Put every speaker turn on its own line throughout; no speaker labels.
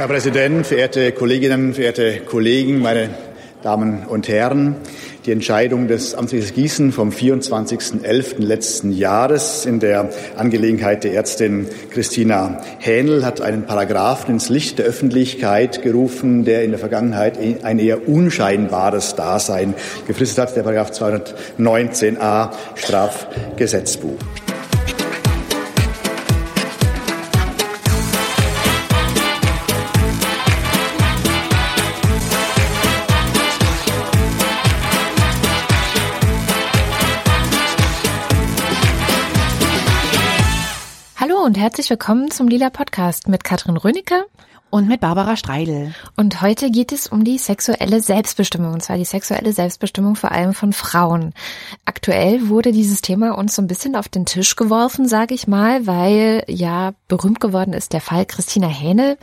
Herr Präsident, verehrte Kolleginnen, verehrte Kollegen, meine Damen und Herren! Die Entscheidung des Amtsgerichts Gießen vom 24.11. letzten Jahres in der Angelegenheit der Ärztin Christina Hähnel hat einen Paragraphen ins Licht der Öffentlichkeit gerufen, der in der Vergangenheit ein eher unscheinbares Dasein gefristet hat, der Paragraph 219a Strafgesetzbuch.
Und herzlich willkommen zum Lila Podcast mit Katrin Rönecke
und mit Barbara Streidel.
Und heute geht es um die sexuelle Selbstbestimmung, und zwar die sexuelle Selbstbestimmung vor allem von Frauen. Aktuell wurde dieses Thema uns so ein bisschen auf den Tisch geworfen, sage ich mal, weil ja berühmt geworden ist der Fall Christina Hähnel,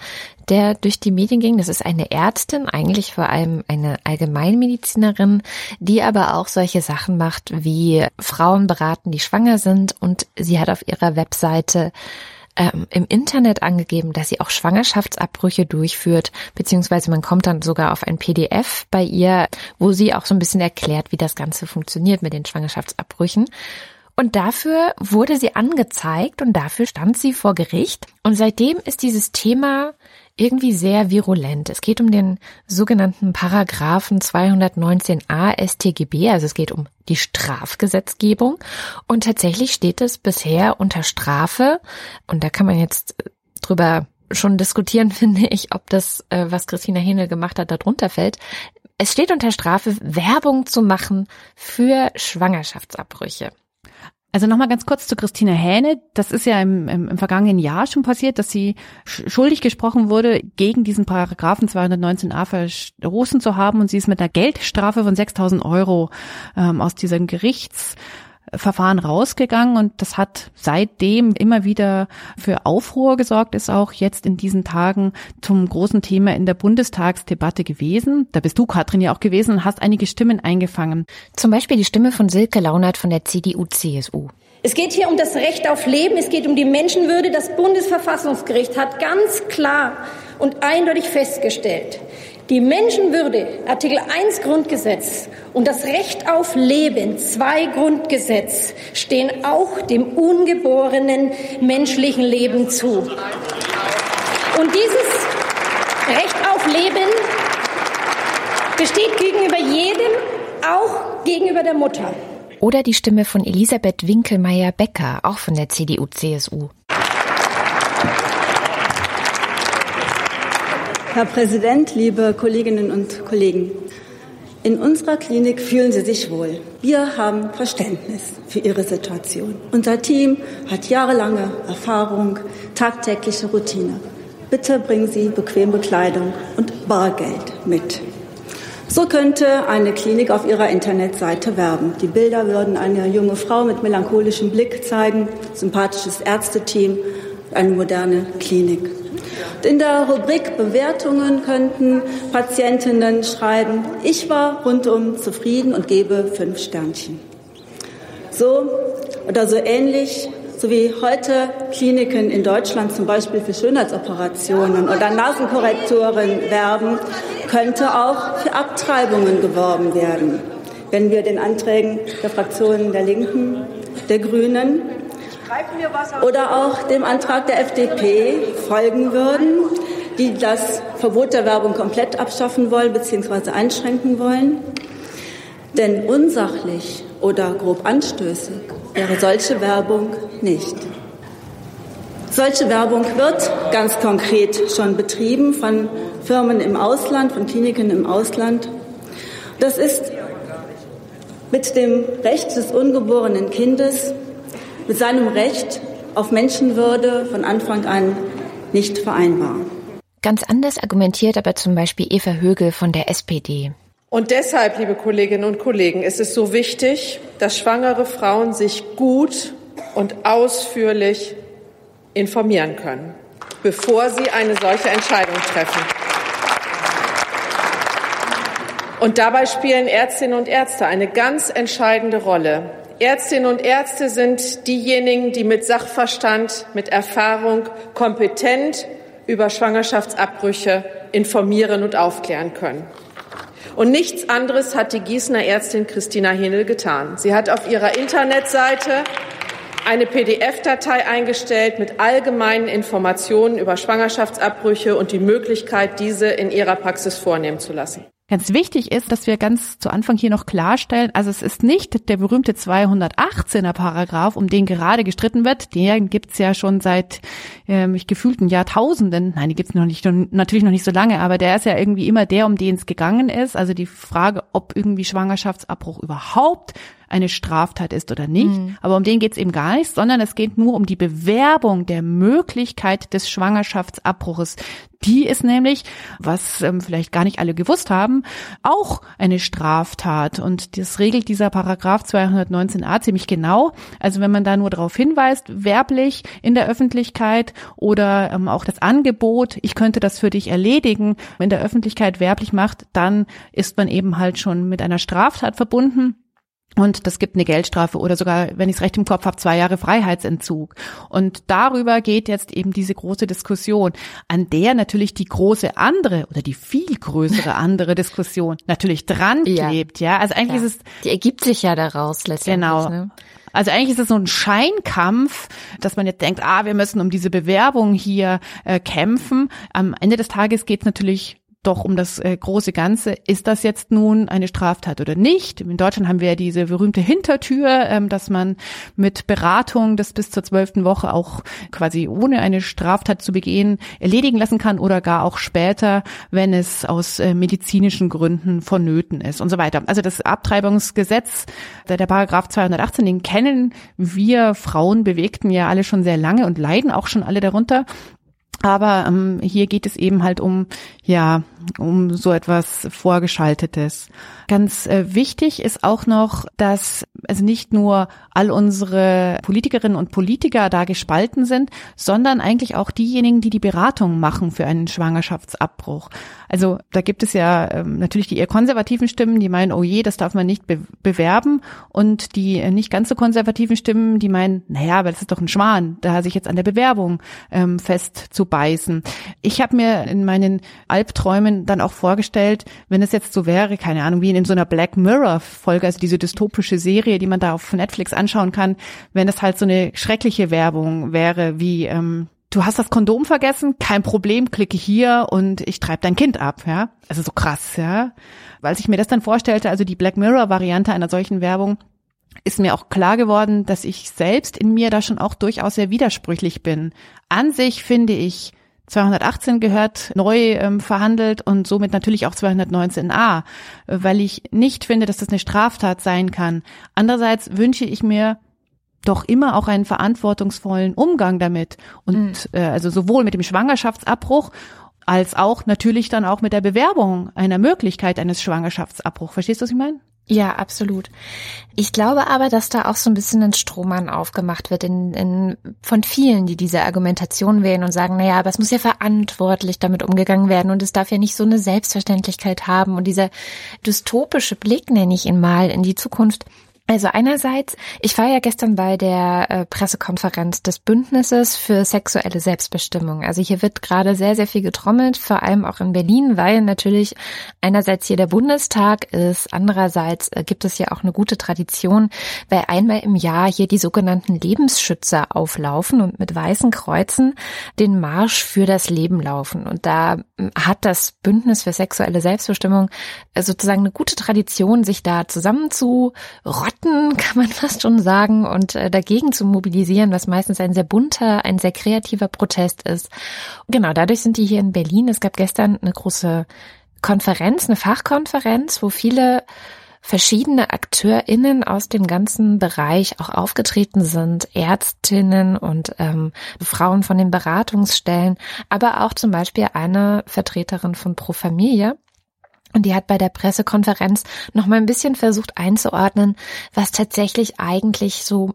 der durch die Medien ging. Das ist eine Ärztin, eigentlich vor allem eine Allgemeinmedizinerin, die aber auch solche Sachen macht wie Frauen beraten, die schwanger sind. Und sie hat auf ihrer Webseite ähm, im Internet angegeben, dass sie auch Schwangerschaftsabbrüche durchführt, beziehungsweise man kommt dann sogar auf ein PDF bei ihr, wo sie auch so ein bisschen erklärt, wie das Ganze funktioniert mit den Schwangerschaftsabbrüchen. Und dafür wurde sie angezeigt und dafür stand sie vor Gericht. Und seitdem ist dieses Thema irgendwie sehr virulent. Es geht um den sogenannten Paragraphen 219a StGB, also es geht um die Strafgesetzgebung. Und tatsächlich steht es bisher unter Strafe. Und da kann man jetzt drüber schon diskutieren, finde ich, ob das, äh, was Christina Hähnel gemacht hat, darunter fällt. Es steht unter Strafe, Werbung zu machen für Schwangerschaftsabbrüche.
Also nochmal ganz kurz zu Christine Hähne. Das ist ja im, im, im vergangenen Jahr schon passiert, dass sie schuldig gesprochen wurde, gegen diesen Paragraphen 219a verstoßen zu haben und sie ist mit einer Geldstrafe von 6.000 Euro ähm, aus diesem Gerichts Verfahren rausgegangen und das hat seitdem immer wieder für Aufruhr gesorgt, ist auch jetzt in diesen Tagen zum großen Thema in der Bundestagsdebatte gewesen. Da bist du, Katrin, ja auch gewesen und hast einige Stimmen eingefangen.
Zum Beispiel die Stimme von Silke Launert von der CDU-CSU.
Es geht hier um das Recht auf Leben, es geht um die Menschenwürde. Das Bundesverfassungsgericht hat ganz klar und eindeutig festgestellt, die Menschenwürde, Artikel 1 Grundgesetz und das Recht auf Leben, 2 Grundgesetz, stehen auch dem ungeborenen menschlichen Leben zu. Und dieses Recht auf Leben besteht gegenüber jedem, auch gegenüber der Mutter.
Oder die Stimme von Elisabeth Winkelmeier-Becker, auch von der CDU-CSU.
Herr Präsident, liebe Kolleginnen und Kollegen! In unserer Klinik fühlen Sie sich wohl. Wir haben Verständnis für Ihre Situation. Unser Team hat jahrelange Erfahrung, tagtägliche Routine. Bitte bringen Sie bequeme Kleidung und Bargeld mit. So könnte eine Klinik auf ihrer Internetseite werben. Die Bilder würden eine junge Frau mit melancholischem Blick zeigen, sympathisches Ärzteteam, eine moderne Klinik. In der Rubrik Bewertungen könnten Patientinnen schreiben, ich war rundum zufrieden und gebe fünf Sternchen. So oder so ähnlich, so wie heute Kliniken in Deutschland zum Beispiel für Schönheitsoperationen oder Nasenkorrekturen werben, könnte auch für Abtreibungen geworben werden. Wenn wir den Anträgen der Fraktionen der Linken, der Grünen oder auch dem Antrag der FDP folgen würden, die das Verbot der Werbung komplett abschaffen wollen bzw. einschränken wollen. Denn unsachlich oder grob anstößig wäre solche Werbung nicht. Solche Werbung wird ganz konkret schon betrieben von Firmen im Ausland, von Kliniken im Ausland. Das ist mit dem Recht des ungeborenen Kindes mit seinem Recht auf Menschenwürde von Anfang an nicht vereinbar.
Ganz anders argumentiert aber zum Beispiel Eva Högel von der SPD.
Und deshalb, liebe Kolleginnen und Kollegen, ist es so wichtig, dass schwangere Frauen sich gut und ausführlich informieren können, bevor sie eine solche Entscheidung treffen. Und dabei spielen Ärztinnen und Ärzte eine ganz entscheidende Rolle. Ärztinnen und Ärzte sind diejenigen, die mit Sachverstand, mit Erfahrung kompetent über Schwangerschaftsabbrüche informieren und aufklären können. Und nichts anderes hat die Gießener Ärztin Christina Hinel getan. Sie hat auf ihrer Internetseite eine PDF-Datei eingestellt mit allgemeinen Informationen über Schwangerschaftsabbrüche und die Möglichkeit, diese in ihrer Praxis vornehmen zu lassen.
Ganz wichtig ist, dass wir ganz zu Anfang hier noch klarstellen, also es ist nicht der berühmte 218er Paragraph, um den gerade gestritten wird. Den gibt's ja schon seit ähm, ich gefühlten Jahrtausenden. Nein, die gibt's noch nicht, natürlich noch nicht so lange, aber der ist ja irgendwie immer der, um den es gegangen ist. Also die Frage, ob irgendwie Schwangerschaftsabbruch überhaupt eine Straftat ist oder nicht. Mhm. Aber um den geht es eben gar nicht, sondern es geht nur um die Bewerbung der Möglichkeit des Schwangerschaftsabbruches. Die ist nämlich, was ähm, vielleicht gar nicht alle gewusst haben, auch eine Straftat. Und das regelt dieser Paragraph 219a ziemlich genau. Also wenn man da nur darauf hinweist, werblich in der Öffentlichkeit oder ähm, auch das Angebot, ich könnte das für dich erledigen, in der Öffentlichkeit werblich macht, dann ist man eben halt schon mit einer Straftat verbunden. Und das gibt eine Geldstrafe oder sogar, wenn ich es recht im Kopf habe, zwei Jahre Freiheitsentzug. Und darüber geht jetzt eben diese große Diskussion, an der natürlich die große andere oder die viel größere andere Diskussion natürlich dran klebt. Ja, ja? also eigentlich ja. ist es
die ergibt sich ja daraus letztendlich.
Genau. Ne? Also eigentlich ist es so ein Scheinkampf, dass man jetzt denkt, ah, wir müssen um diese Bewerbung hier äh, kämpfen. Am Ende des Tages geht es natürlich doch um das äh, große Ganze. Ist das jetzt nun eine Straftat oder nicht? In Deutschland haben wir ja diese berühmte Hintertür, ähm, dass man mit Beratung das bis zur zwölften Woche auch quasi ohne eine Straftat zu begehen erledigen lassen kann oder gar auch später, wenn es aus äh, medizinischen Gründen vonnöten ist und so weiter. Also das Abtreibungsgesetz, der, der Paragraph 218, den kennen wir Frauen bewegten ja alle schon sehr lange und leiden auch schon alle darunter. Aber ähm, hier geht es eben halt um, ja, um so etwas Vorgeschaltetes. Ganz äh, wichtig ist auch noch, dass also nicht nur all unsere Politikerinnen und Politiker da gespalten sind, sondern eigentlich auch diejenigen, die die Beratung machen für einen Schwangerschaftsabbruch. Also da gibt es ja ähm, natürlich die eher konservativen Stimmen, die meinen, oh je, das darf man nicht be bewerben. Und die äh, nicht ganz so konservativen Stimmen, die meinen, naja, aber das ist doch ein Schwan, da sich jetzt an der Bewerbung ähm, festzubeißen. Ich habe mir in meinen Albträumen dann auch vorgestellt, wenn es jetzt so wäre, keine Ahnung, wie in so einer Black Mirror Folge, also diese dystopische Serie, die man da auf Netflix anschauen kann, wenn es halt so eine schreckliche Werbung wäre, wie ähm, du hast das Kondom vergessen, kein Problem, klicke hier und ich treibe dein Kind ab, ja. Also so krass, ja. Weil ich mir das dann vorstellte, also die Black Mirror Variante einer solchen Werbung, ist mir auch klar geworden, dass ich selbst in mir da schon auch durchaus sehr widersprüchlich bin. An sich finde ich 218 gehört neu ähm, verhandelt und somit natürlich auch 219a, weil ich nicht finde, dass das eine Straftat sein kann. Andererseits wünsche ich mir doch immer auch einen verantwortungsvollen Umgang damit und mhm. äh, also sowohl mit dem Schwangerschaftsabbruch als auch natürlich dann auch mit der Bewerbung einer Möglichkeit eines Schwangerschaftsabbruchs. Verstehst du, was ich meine?
Ja, absolut. Ich glaube aber, dass da auch so ein bisschen ein Strohmann aufgemacht wird in, in, von vielen, die diese Argumentation wählen und sagen, naja, aber es muss ja verantwortlich damit umgegangen werden und es darf ja nicht so eine Selbstverständlichkeit haben und dieser dystopische Blick, nenne ich ihn mal, in die Zukunft, also einerseits, ich war ja gestern bei der äh, Pressekonferenz des Bündnisses für sexuelle Selbstbestimmung. Also hier wird gerade sehr, sehr viel getrommelt, vor allem auch in Berlin, weil natürlich einerseits hier der Bundestag ist, andererseits äh, gibt es ja auch eine gute Tradition, weil einmal im Jahr hier die sogenannten Lebensschützer auflaufen und mit weißen Kreuzen den Marsch für das Leben laufen. Und da hat das Bündnis für sexuelle Selbstbestimmung äh, sozusagen eine gute Tradition, sich da zusammenzurotten kann man fast schon sagen, und äh, dagegen zu mobilisieren, was meistens ein sehr bunter, ein sehr kreativer Protest ist. Genau, dadurch sind die hier in Berlin. Es gab gestern eine große Konferenz, eine Fachkonferenz, wo viele verschiedene AkteurInnen aus dem ganzen Bereich auch aufgetreten sind, Ärztinnen und ähm, Frauen von den Beratungsstellen, aber auch zum Beispiel eine Vertreterin von Pro Familie. Und die hat bei der Pressekonferenz noch mal ein bisschen versucht einzuordnen, was tatsächlich eigentlich so,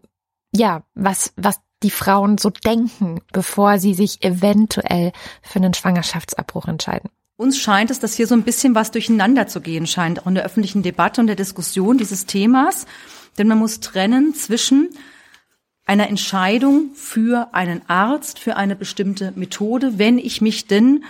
ja, was, was die Frauen so denken, bevor sie sich eventuell für einen Schwangerschaftsabbruch entscheiden.
Uns scheint es, dass hier so ein bisschen was durcheinander zu gehen scheint, auch in der öffentlichen Debatte und der Diskussion dieses Themas. Denn man muss trennen zwischen einer Entscheidung für einen Arzt, für eine bestimmte Methode, wenn ich mich denn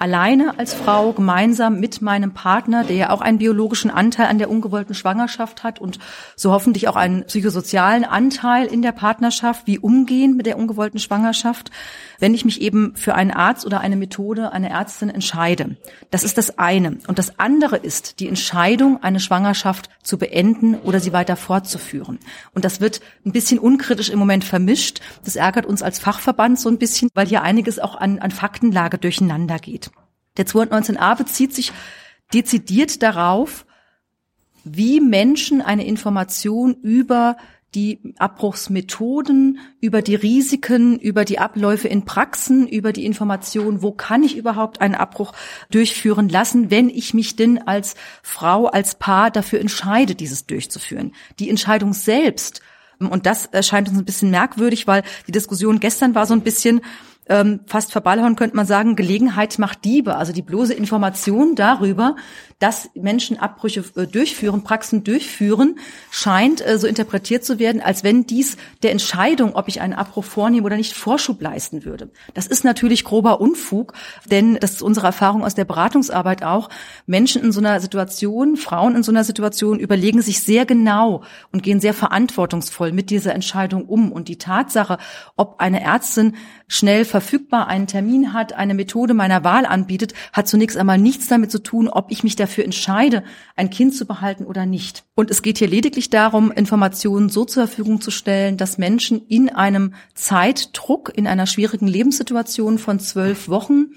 alleine als Frau gemeinsam mit meinem Partner, der ja auch einen biologischen Anteil an der ungewollten Schwangerschaft hat und so hoffentlich auch einen psychosozialen Anteil in der Partnerschaft, wie umgehen mit der ungewollten Schwangerschaft, wenn ich mich eben für einen Arzt oder eine Methode, eine Ärztin entscheide. Das ist das eine. Und das andere ist die Entscheidung, eine Schwangerschaft zu beenden oder sie weiter fortzuführen. Und das wird ein bisschen unkritisch im Moment vermischt. Das ärgert uns als Fachverband so ein bisschen, weil hier einiges auch an, an Faktenlage durcheinander geht. Der 219a bezieht sich dezidiert darauf, wie Menschen eine Information über die Abbruchsmethoden, über die Risiken, über die Abläufe in Praxen, über die Information, wo kann ich überhaupt einen Abbruch durchführen lassen, wenn ich mich denn als Frau, als Paar dafür entscheide, dieses durchzuführen. Die Entscheidung selbst, und das erscheint uns ein bisschen merkwürdig, weil die Diskussion gestern war so ein bisschen, ähm, fast verballhorn könnte man sagen, Gelegenheit macht Diebe. Also die bloße Information darüber, dass Menschen Abbrüche äh, durchführen, Praxen durchführen, scheint äh, so interpretiert zu werden, als wenn dies der Entscheidung, ob ich einen Abbruch vornehme oder nicht, Vorschub leisten würde. Das ist natürlich grober Unfug, denn das ist unsere Erfahrung aus der Beratungsarbeit auch. Menschen in so einer Situation, Frauen in so einer Situation überlegen sich sehr genau und gehen sehr verantwortungsvoll mit dieser Entscheidung um. Und die Tatsache, ob eine Ärztin schnell verfügbar einen Termin hat, eine Methode meiner Wahl anbietet, hat zunächst einmal nichts damit zu tun, ob ich mich dafür entscheide, ein Kind zu behalten oder nicht. Und es geht hier lediglich darum, Informationen so zur Verfügung zu stellen, dass Menschen in einem Zeitdruck, in einer schwierigen Lebenssituation von zwölf Wochen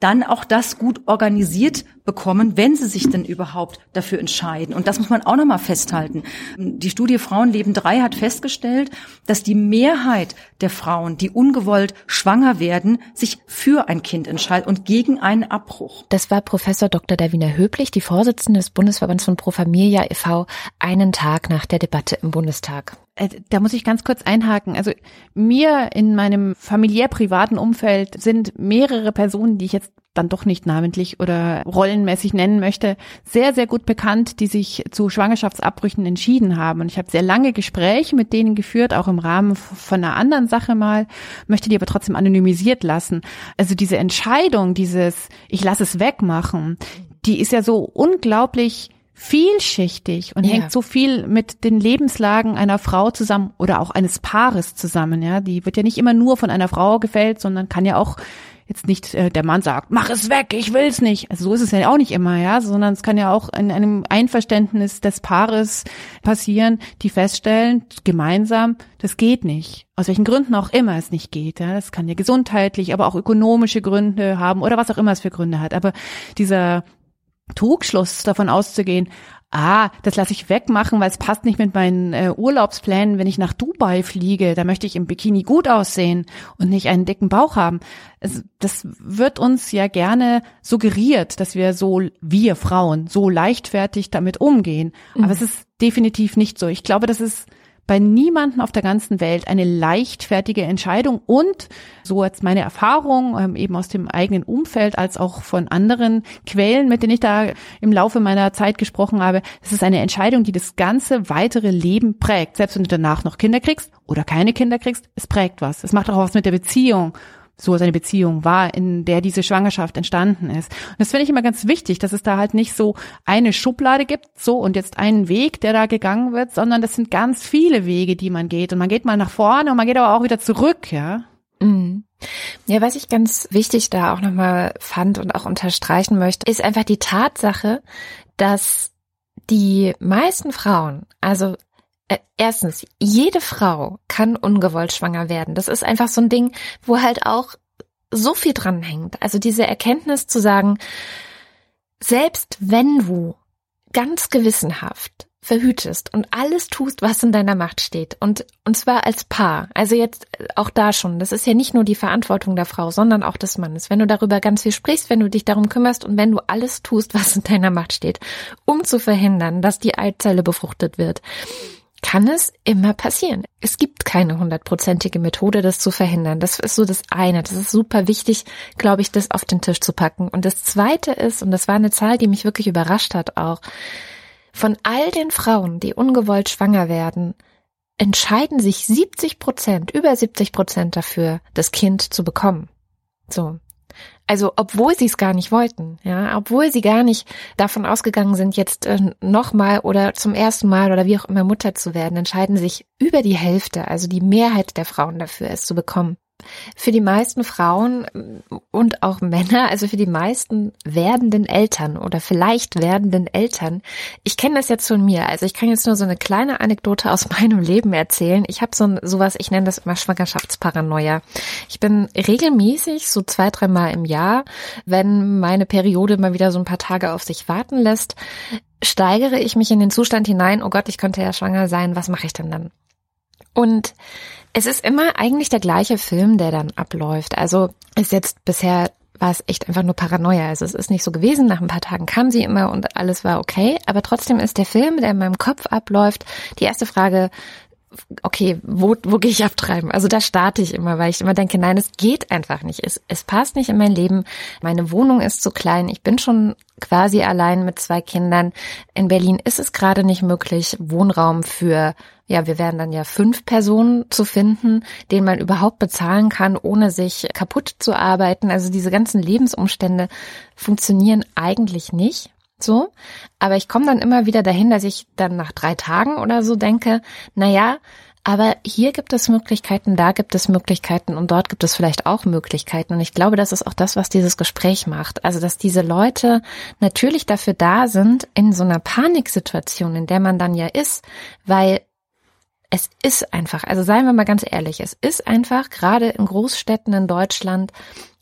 dann auch das gut organisiert bekommen, wenn sie sich denn überhaupt dafür entscheiden. Und das muss man auch nochmal festhalten. Die Studie Frauenleben 3 hat festgestellt, dass die Mehrheit der Frauen, die ungewollt schwanger werden, sich für ein Kind entscheidet und gegen einen Abbruch.
Das war Professor Dr. Davina Höblich, die Vorsitzende des Bundesverbands von Pro Familia e.V., einen Tag nach der Debatte im Bundestag.
Äh, da muss ich ganz kurz einhaken. Also mir in meinem familiär privaten Umfeld sind mehrere Personen, die ich jetzt dann doch nicht namentlich oder rollenmäßig nennen möchte, sehr, sehr gut bekannt, die sich zu Schwangerschaftsabbrüchen entschieden haben. Und ich habe sehr lange Gespräche mit denen geführt, auch im Rahmen von einer anderen Sache mal, möchte die aber trotzdem anonymisiert lassen. Also diese Entscheidung, dieses Ich lasse es wegmachen, die ist ja so unglaublich vielschichtig und ja. hängt so viel mit den Lebenslagen einer Frau zusammen oder auch eines Paares zusammen. Ja, die wird ja nicht immer nur von einer Frau gefällt, sondern kann ja auch jetzt nicht äh, der Mann sagt, mach es weg, ich will's nicht. Also so ist es ja auch nicht immer, ja, sondern es kann ja auch in einem Einverständnis des Paares passieren, die feststellen, gemeinsam, das geht nicht. Aus welchen Gründen auch immer es nicht geht. Ja. Das kann ja gesundheitlich, aber auch ökonomische Gründe haben oder was auch immer es für Gründe hat. Aber dieser Trugschluss davon auszugehen, ah, das lasse ich wegmachen, weil es passt nicht mit meinen äh, Urlaubsplänen, wenn ich nach Dubai fliege, da möchte ich im Bikini gut aussehen und nicht einen dicken Bauch haben. Es, das wird uns ja gerne suggeriert, dass wir so, wir Frauen, so leichtfertig damit umgehen. Mhm. Aber es ist definitiv nicht so. Ich glaube, das ist bei niemanden auf der ganzen Welt eine leichtfertige Entscheidung und so jetzt meine Erfahrung ähm, eben aus dem eigenen Umfeld als auch von anderen Quellen, mit denen ich da im Laufe meiner Zeit gesprochen habe, es ist eine Entscheidung, die das ganze weitere Leben prägt. Selbst wenn du danach noch Kinder kriegst oder keine Kinder kriegst, es prägt was. Es macht auch was mit der Beziehung so seine Beziehung war, in der diese Schwangerschaft entstanden ist. Und das finde ich immer ganz wichtig, dass es da halt nicht so eine Schublade gibt, so und jetzt einen Weg, der da gegangen wird, sondern das sind ganz viele Wege, die man geht. Und man geht mal nach vorne und man geht aber auch wieder zurück, ja.
Mhm. Ja, was ich ganz wichtig da auch nochmal fand und auch unterstreichen möchte, ist einfach die Tatsache, dass die meisten Frauen, also erstens, jede Frau kann ungewollt schwanger werden. Das ist einfach so ein Ding, wo halt auch so viel dran hängt. Also diese Erkenntnis zu sagen, selbst wenn du ganz gewissenhaft verhütest und alles tust, was in deiner Macht steht und und zwar als Paar. Also jetzt auch da schon, das ist ja nicht nur die Verantwortung der Frau, sondern auch des Mannes. Wenn du darüber ganz viel sprichst, wenn du dich darum kümmerst und wenn du alles tust, was in deiner Macht steht, um zu verhindern, dass die Eizelle befruchtet wird, kann es immer passieren. Es gibt keine hundertprozentige Methode, das zu verhindern. Das ist so das eine. Das ist super wichtig, glaube ich, das auf den Tisch zu packen. Und das zweite ist, und das war eine Zahl, die mich wirklich überrascht hat auch, von all den Frauen, die ungewollt schwanger werden, entscheiden sich 70 Prozent, über 70 Prozent dafür, das Kind zu bekommen. So. Also, obwohl sie es gar nicht wollten, ja, obwohl sie gar nicht davon ausgegangen sind, jetzt äh, nochmal oder zum ersten Mal oder wie auch immer Mutter zu werden, entscheiden sich über die Hälfte, also die Mehrheit der Frauen dafür, es zu bekommen. Für die meisten Frauen und auch Männer, also für die meisten werdenden Eltern oder vielleicht werdenden Eltern, ich kenne das jetzt von mir, also ich kann jetzt nur so eine kleine Anekdote aus meinem Leben erzählen. Ich habe so ein, sowas, ich nenne das immer Schwangerschaftsparanoia. Ich bin regelmäßig, so zwei, dreimal im Jahr, wenn meine Periode mal wieder so ein paar Tage auf sich warten lässt, steigere ich mich in den Zustand hinein, oh Gott, ich könnte ja schwanger sein, was mache ich denn dann? Und es ist immer eigentlich der gleiche Film, der dann abläuft. Also ist jetzt bisher war es echt einfach nur Paranoia. Also es ist nicht so gewesen. Nach ein paar Tagen kam sie immer und alles war okay. Aber trotzdem ist der Film, der in meinem Kopf abläuft, die erste Frage, okay, wo, wo gehe ich abtreiben? Also da starte ich immer, weil ich immer denke, nein, es geht einfach nicht. Es, es passt nicht in mein Leben. Meine Wohnung ist zu klein. Ich bin schon quasi allein mit zwei Kindern. In Berlin ist es gerade nicht möglich, Wohnraum für, ja, wir werden dann ja fünf Personen zu finden, den man überhaupt bezahlen kann, ohne sich kaputt zu arbeiten. Also diese ganzen Lebensumstände funktionieren eigentlich nicht. So, aber ich komme dann immer wieder dahin, dass ich dann nach drei Tagen oder so denke, na ja, aber hier gibt es Möglichkeiten, da gibt es Möglichkeiten und dort gibt es vielleicht auch Möglichkeiten. Und ich glaube, das ist auch das, was dieses Gespräch macht. Also, dass diese Leute natürlich dafür da sind, in so einer Paniksituation, in der man dann ja ist, weil es ist einfach, also seien wir mal ganz ehrlich, es ist einfach gerade in Großstädten in Deutschland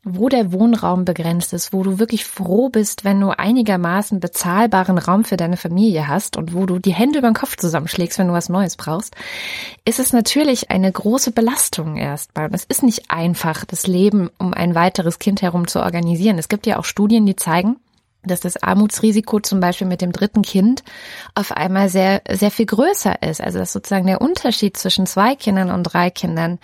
wo der Wohnraum begrenzt ist, wo du wirklich froh bist, wenn du einigermaßen bezahlbaren Raum für deine Familie hast und wo du die Hände über den Kopf zusammenschlägst, wenn du was Neues brauchst, ist es natürlich eine große Belastung erstmal. Und es ist nicht einfach, das Leben um ein weiteres Kind herum zu organisieren. Es gibt ja auch Studien, die zeigen, dass das Armutsrisiko zum Beispiel mit dem dritten Kind auf einmal sehr, sehr viel größer ist. Also dass sozusagen der Unterschied zwischen zwei Kindern und drei Kindern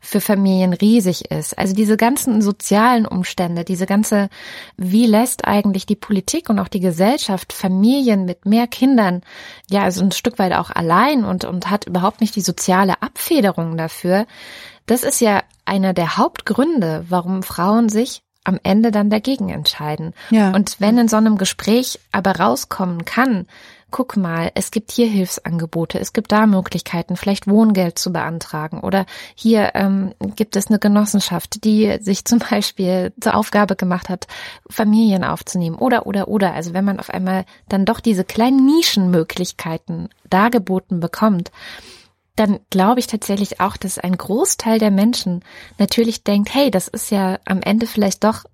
für Familien riesig ist. Also diese ganzen sozialen Umstände, diese ganze, wie lässt eigentlich die Politik und auch die Gesellschaft Familien mit mehr Kindern, ja, also ein Stück weit auch allein und, und hat überhaupt nicht die soziale Abfederung dafür. Das ist ja einer der Hauptgründe, warum Frauen sich am Ende dann dagegen entscheiden. Ja. Und wenn in so einem Gespräch aber rauskommen kann, guck mal, es gibt hier Hilfsangebote, es gibt da Möglichkeiten, vielleicht Wohngeld zu beantragen oder hier ähm, gibt es eine Genossenschaft, die sich zum Beispiel zur Aufgabe gemacht hat, Familien aufzunehmen oder oder oder. Also wenn man auf einmal dann doch diese kleinen Nischenmöglichkeiten dargeboten bekommt, dann glaube ich tatsächlich auch, dass ein Großteil der Menschen natürlich denkt, hey, das ist ja am Ende vielleicht doch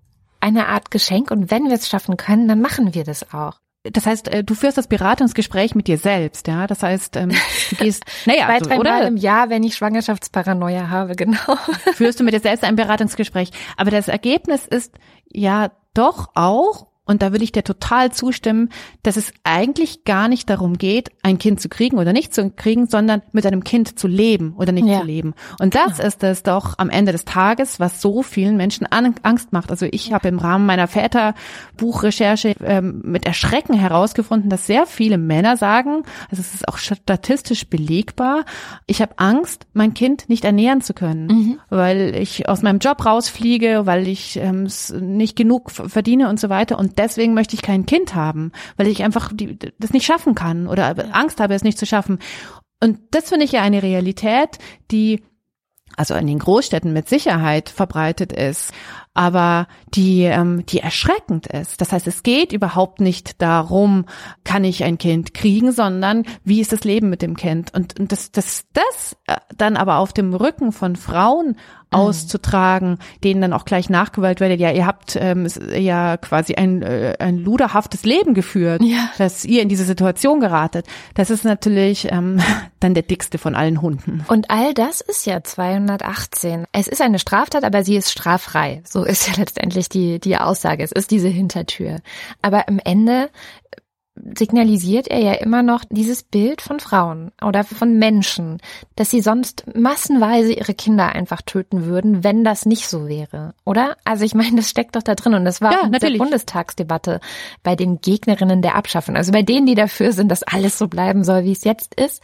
eine Art Geschenk und wenn wir es schaffen können, dann machen wir das auch.
Das heißt, äh, du führst das Beratungsgespräch mit dir selbst, ja? Das heißt, ähm, du gehst,
naja, Zwei, drei oder? Mal im Jahr, wenn ich Schwangerschaftsparanoia habe, genau.
Führst du mit dir selbst ein Beratungsgespräch. Aber das Ergebnis ist ja doch auch, und da will ich dir total zustimmen, dass es eigentlich gar nicht darum geht, ein Kind zu kriegen oder nicht zu kriegen, sondern mit einem Kind zu leben oder nicht ja. zu leben. Und das ja. ist es doch am Ende des Tages, was so vielen Menschen Angst macht. Also ich habe im Rahmen meiner Väterbuchrecherche ähm, mit Erschrecken herausgefunden, dass sehr viele Männer sagen, also es ist auch statistisch belegbar, ich habe Angst, mein Kind nicht ernähren zu können, mhm. weil ich aus meinem Job rausfliege, weil ich ähm, nicht genug verdiene und so weiter. Und deswegen möchte ich kein Kind haben, weil ich einfach die, das nicht schaffen kann oder Angst habe, es nicht zu schaffen. Und das finde ich ja eine Realität, die also in den Großstädten mit Sicherheit verbreitet ist aber die, ähm, die erschreckend ist. Das heißt, es geht überhaupt nicht darum, kann ich ein Kind kriegen, sondern wie ist das Leben mit dem Kind? Und, und das, das, das äh, dann aber auf dem Rücken von Frauen mhm. auszutragen, denen dann auch gleich nachgewalt werdet, ja, ihr habt ähm, ja quasi ein, äh, ein luderhaftes Leben geführt, ja. dass ihr in diese Situation geratet. Das ist natürlich ähm, dann der dickste von allen Hunden.
Und all das ist ja 218. Es ist eine Straftat, aber sie ist straffrei. So ist ja letztendlich die, die Aussage. Es ist diese Hintertür. Aber am Ende signalisiert er ja immer noch dieses Bild von Frauen oder von Menschen, dass sie sonst massenweise ihre Kinder einfach töten würden, wenn das nicht so wäre, oder? Also ich meine, das steckt doch da drin und das war
Ja,
auch in der. Bundestagsdebatte bei den Gegnerinnen der Abschaffung, also bei denen, die dafür sind, dass alles so bleiben soll, wie es jetzt ist,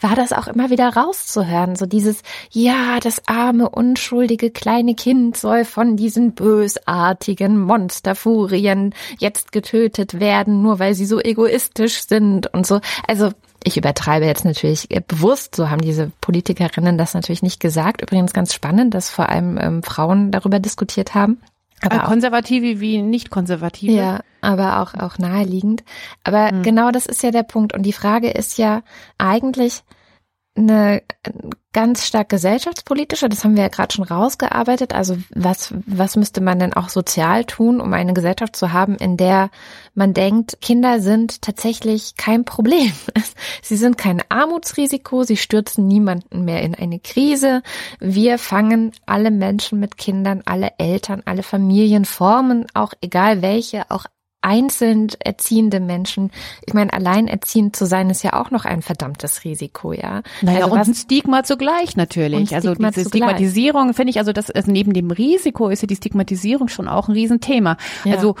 war das auch immer wieder rauszuhören, so dieses, ja, das arme, unschuldige kleine Kind soll von diesen bösartigen Monsterfurien jetzt getötet werden, nur weil sie so egoistisch sind und so. Also ich übertreibe jetzt natürlich bewusst, so haben diese Politikerinnen das natürlich nicht gesagt. Übrigens ganz spannend, dass vor allem ähm, Frauen darüber diskutiert haben.
Aber
auch,
Konservative wie nicht-Konservative.
ja, aber auch, auch naheliegend. Aber genau das ist ja der Punkt. Und die Frage ist ja eigentlich eine ganz stark gesellschaftspolitische, das haben wir ja gerade schon rausgearbeitet. Also was, was müsste man denn auch sozial tun, um eine Gesellschaft zu haben, in der man denkt, Kinder sind tatsächlich kein Problem. Sie sind kein Armutsrisiko, sie stürzen niemanden mehr in eine Krise. Wir fangen alle Menschen mit Kindern, alle Eltern, alle Familienformen, auch egal welche, auch einzeln erziehende Menschen. Ich meine, alleinerziehend zu sein ist ja auch noch ein verdammtes Risiko, ja.
Naja,
also
und
was,
ein Stigma zugleich natürlich. Also diese
zugleich.
Stigmatisierung finde ich, also das also neben dem Risiko ist ja die Stigmatisierung schon auch ein Riesenthema.
Ja.
Also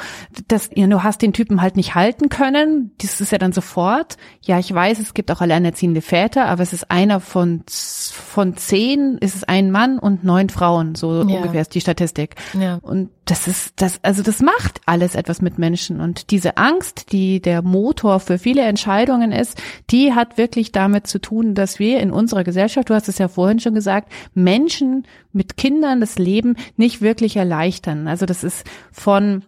das, ja, du hast den Typen halt nicht halten können, das ist ja dann sofort. Ja, ich weiß, es gibt auch alleinerziehende Väter, aber es ist einer von von zehn, ist es ein Mann und neun Frauen, so
Ja.
ungefähr ist die Statistik.
Ja.
Und das ist das, also das macht alles etwas mit Menschen. Und diese Angst, die der Motor für viele Entscheidungen ist, die hat wirklich damit zu tun, dass wir in unserer Gesellschaft, du hast es ja vorhin schon gesagt, Menschen mit Kindern das Leben nicht wirklich erleichtern. Also das ist von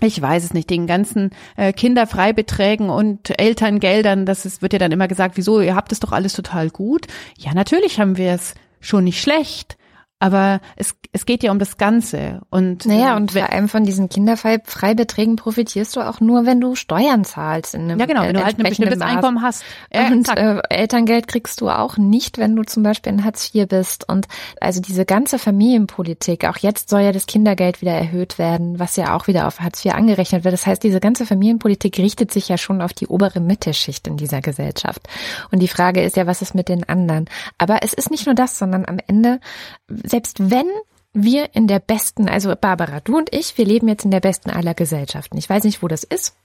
ich weiß es nicht, den ganzen äh, Kinderfreibeträgen und Elterngeldern, das ist, wird ja dann immer gesagt, wieso, ihr habt es doch alles total gut. Ja, natürlich haben wir es schon nicht schlecht, aber es, es geht ja um das Ganze. Und
Naja,
äh,
und vor allem von diesen Kinderfreibeträgen profitierst du auch nur, wenn du Steuern zahlst. In einem
ja genau, wenn du
äh,
halt ein bestimmtes
Maß.
Einkommen hast. Ja,
und äh, Elterngeld kriegst du auch nicht, wenn du zum Beispiel in Hartz IV bist. Und also diese ganze Familienpolitik, auch jetzt soll ja das Kindergeld wieder erhöht werden, was ja auch wieder auf Hartz IV angerechnet wird. Das heißt, diese ganze Familienpolitik richtet sich ja schon auf die obere Mittelschicht in dieser Gesellschaft. Und die Frage ist ja, was ist mit den anderen? Aber es ist nicht nur das, sondern am Ende, selbst wenn wir in der besten, also Barbara, du und ich, wir leben jetzt in der besten aller Gesellschaften. Ich weiß nicht, wo das ist,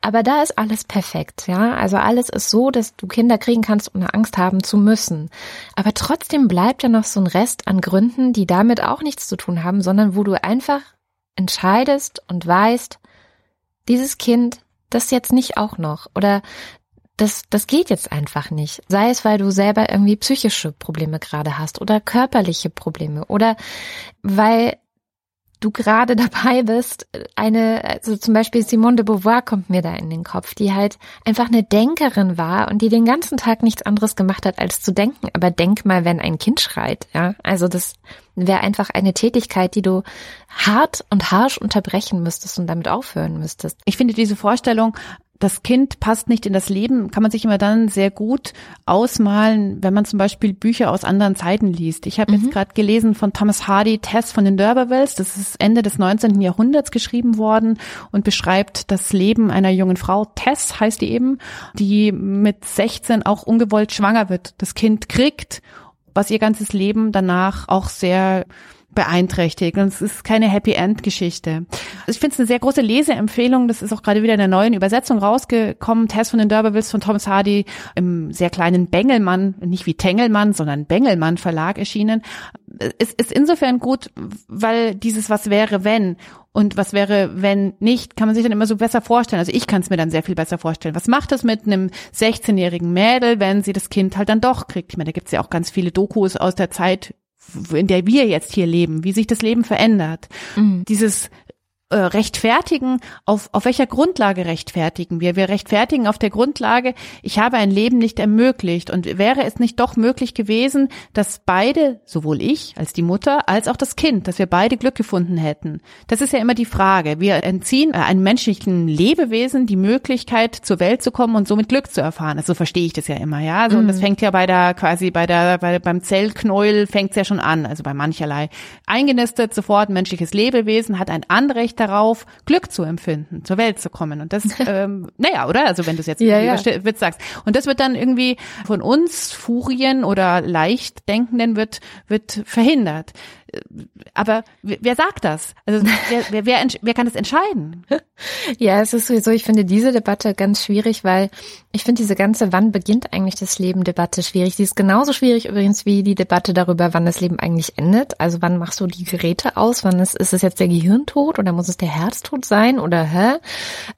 aber da ist alles perfekt, ja. Also alles ist so, dass du Kinder kriegen kannst, ohne Angst haben zu müssen. Aber trotzdem bleibt ja noch so ein Rest an Gründen, die damit auch nichts zu tun haben, sondern wo du einfach entscheidest und weißt, dieses Kind, das jetzt nicht auch noch. Oder das, das geht jetzt einfach nicht. Sei es, weil du selber irgendwie psychische Probleme gerade hast oder körperliche Probleme oder weil du gerade dabei bist, eine, also zum Beispiel Simone de Beauvoir kommt mir da in den Kopf, die halt einfach eine Denkerin war und die den ganzen Tag nichts anderes gemacht hat, als zu denken. Aber denk mal, wenn ein Kind schreit, ja. Also das wäre einfach eine Tätigkeit, die du hart und harsch unterbrechen müsstest und damit aufhören müsstest.
Ich finde diese Vorstellung, das Kind passt nicht in das Leben, kann man sich immer dann sehr gut ausmalen, wenn man zum Beispiel Bücher aus anderen Zeiten liest. Ich habe jetzt gerade gelesen von Thomas Hardy, Tess von den D'Urbervilles. Das ist Ende des 19. Jahrhunderts geschrieben worden und beschreibt das Leben einer jungen Frau. Tess heißt die eben, die mit 16 auch ungewollt schwanger wird. Das Kind kriegt, was ihr ganzes Leben danach auch sehr beeinträchtigt. Und es ist keine Happy End Geschichte. Ich finde es eine sehr große Leseempfehlung. Das ist auch gerade wieder in der neuen Übersetzung rausgekommen. Tess von den D'Urbervilles von Thomas Hardy im sehr kleinen Bengelmann, nicht wie Tengelmann, sondern Bengelmann Verlag erschienen. Es ist insofern gut, weil dieses Was wäre, wenn und was wäre, wenn nicht, kann man sich dann immer so besser vorstellen. Also ich kann es mir dann sehr viel besser vorstellen. Was macht es mit einem 16-jährigen Mädel, wenn sie das Kind halt dann doch kriegt? Ich meine, da gibt es ja auch ganz viele Dokus aus der Zeit, in der wir jetzt hier leben, wie sich das Leben verändert. Dieses äh, rechtfertigen, auf, auf welcher Grundlage rechtfertigen wir? Wir rechtfertigen auf der Grundlage, ich habe ein Leben nicht ermöglicht. Und wäre es nicht doch möglich gewesen, dass beide, sowohl ich als die Mutter, als auch das Kind, dass wir beide Glück gefunden hätten? Das ist ja immer die Frage. Wir entziehen äh, einem menschlichen Lebewesen die Möglichkeit, zur Welt zu kommen und somit Glück zu erfahren. Also so verstehe ich das ja immer, ja. Also, Und das fängt ja bei der, quasi bei der, bei, beim Zellknäuel fängt es ja schon an, also bei mancherlei. Eingenistet sofort menschliches Lebewesen, hat ein Anrecht darauf, Glück zu empfinden, zur Welt zu kommen. Und das, ähm, naja, oder? Also wenn du es jetzt ja, ja. Witz sagst. Und das wird dann irgendwie von uns Furien oder Leichtdenkenden wird, wird verhindert aber wer sagt das? Also wer, wer, wer, kann das entscheiden?
Ja, es ist sowieso, ich finde diese Debatte ganz schwierig, weil ich finde diese ganze Wann beginnt eigentlich das Leben Debatte schwierig. Die ist genauso schwierig übrigens wie die Debatte darüber, wann das Leben eigentlich endet. Also wann machst du die Geräte aus? Wann ist, ist es jetzt der Gehirntod oder muss es der Herztod sein oder hä?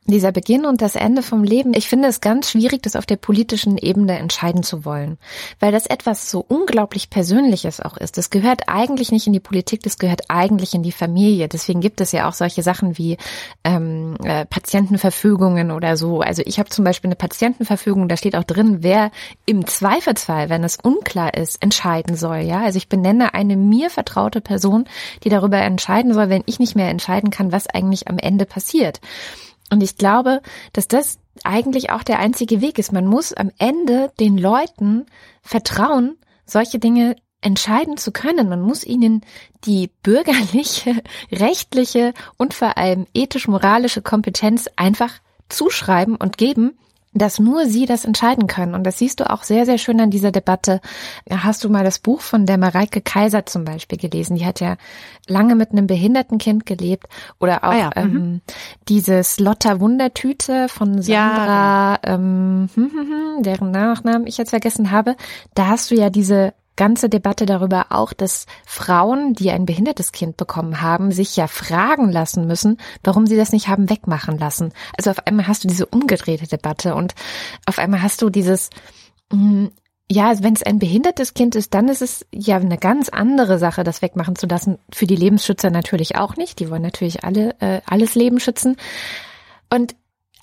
Dieser Beginn und das Ende vom Leben. Ich finde es ganz schwierig, das auf der politischen Ebene entscheiden zu wollen, weil das etwas so unglaublich Persönliches auch ist. Das gehört eigentlich nicht in die Politik, das gehört eigentlich in die Familie. Deswegen gibt es ja auch solche Sachen wie ähm, äh, Patientenverfügungen oder so. Also ich habe zum Beispiel eine Patientenverfügung, da steht auch drin, wer im Zweifelsfall, wenn es unklar ist, entscheiden soll. Ja, also ich benenne eine mir vertraute Person, die darüber entscheiden soll, wenn ich nicht mehr entscheiden kann, was eigentlich am Ende passiert. Und ich glaube, dass das eigentlich auch der einzige Weg ist. Man muss am Ende den Leuten vertrauen, solche Dinge entscheiden zu können. Man muss ihnen die bürgerliche, rechtliche und vor allem ethisch-moralische Kompetenz einfach zuschreiben und geben, dass nur sie das entscheiden können. Und das siehst du auch sehr, sehr schön an dieser Debatte. Hast du mal das Buch von der Mareike Kaiser zum Beispiel gelesen? Die hat ja lange mit einem behinderten Kind gelebt. Oder auch ah ja, ähm, mhm. dieses Lotta Wundertüte von Sandra, ja, genau. ähm, hm, hm, hm, deren Nachnamen ich jetzt vergessen habe. Da hast du ja diese ganze Debatte darüber auch, dass Frauen, die ein behindertes Kind bekommen haben, sich ja fragen lassen müssen, warum sie das nicht haben wegmachen lassen. Also auf einmal hast du diese umgedrehte Debatte und auf einmal hast du dieses, mm, ja, wenn es ein behindertes Kind ist, dann ist es ja eine ganz andere Sache, das wegmachen zu lassen. Für die Lebensschützer natürlich auch nicht. Die wollen natürlich alle äh, alles Leben schützen. Und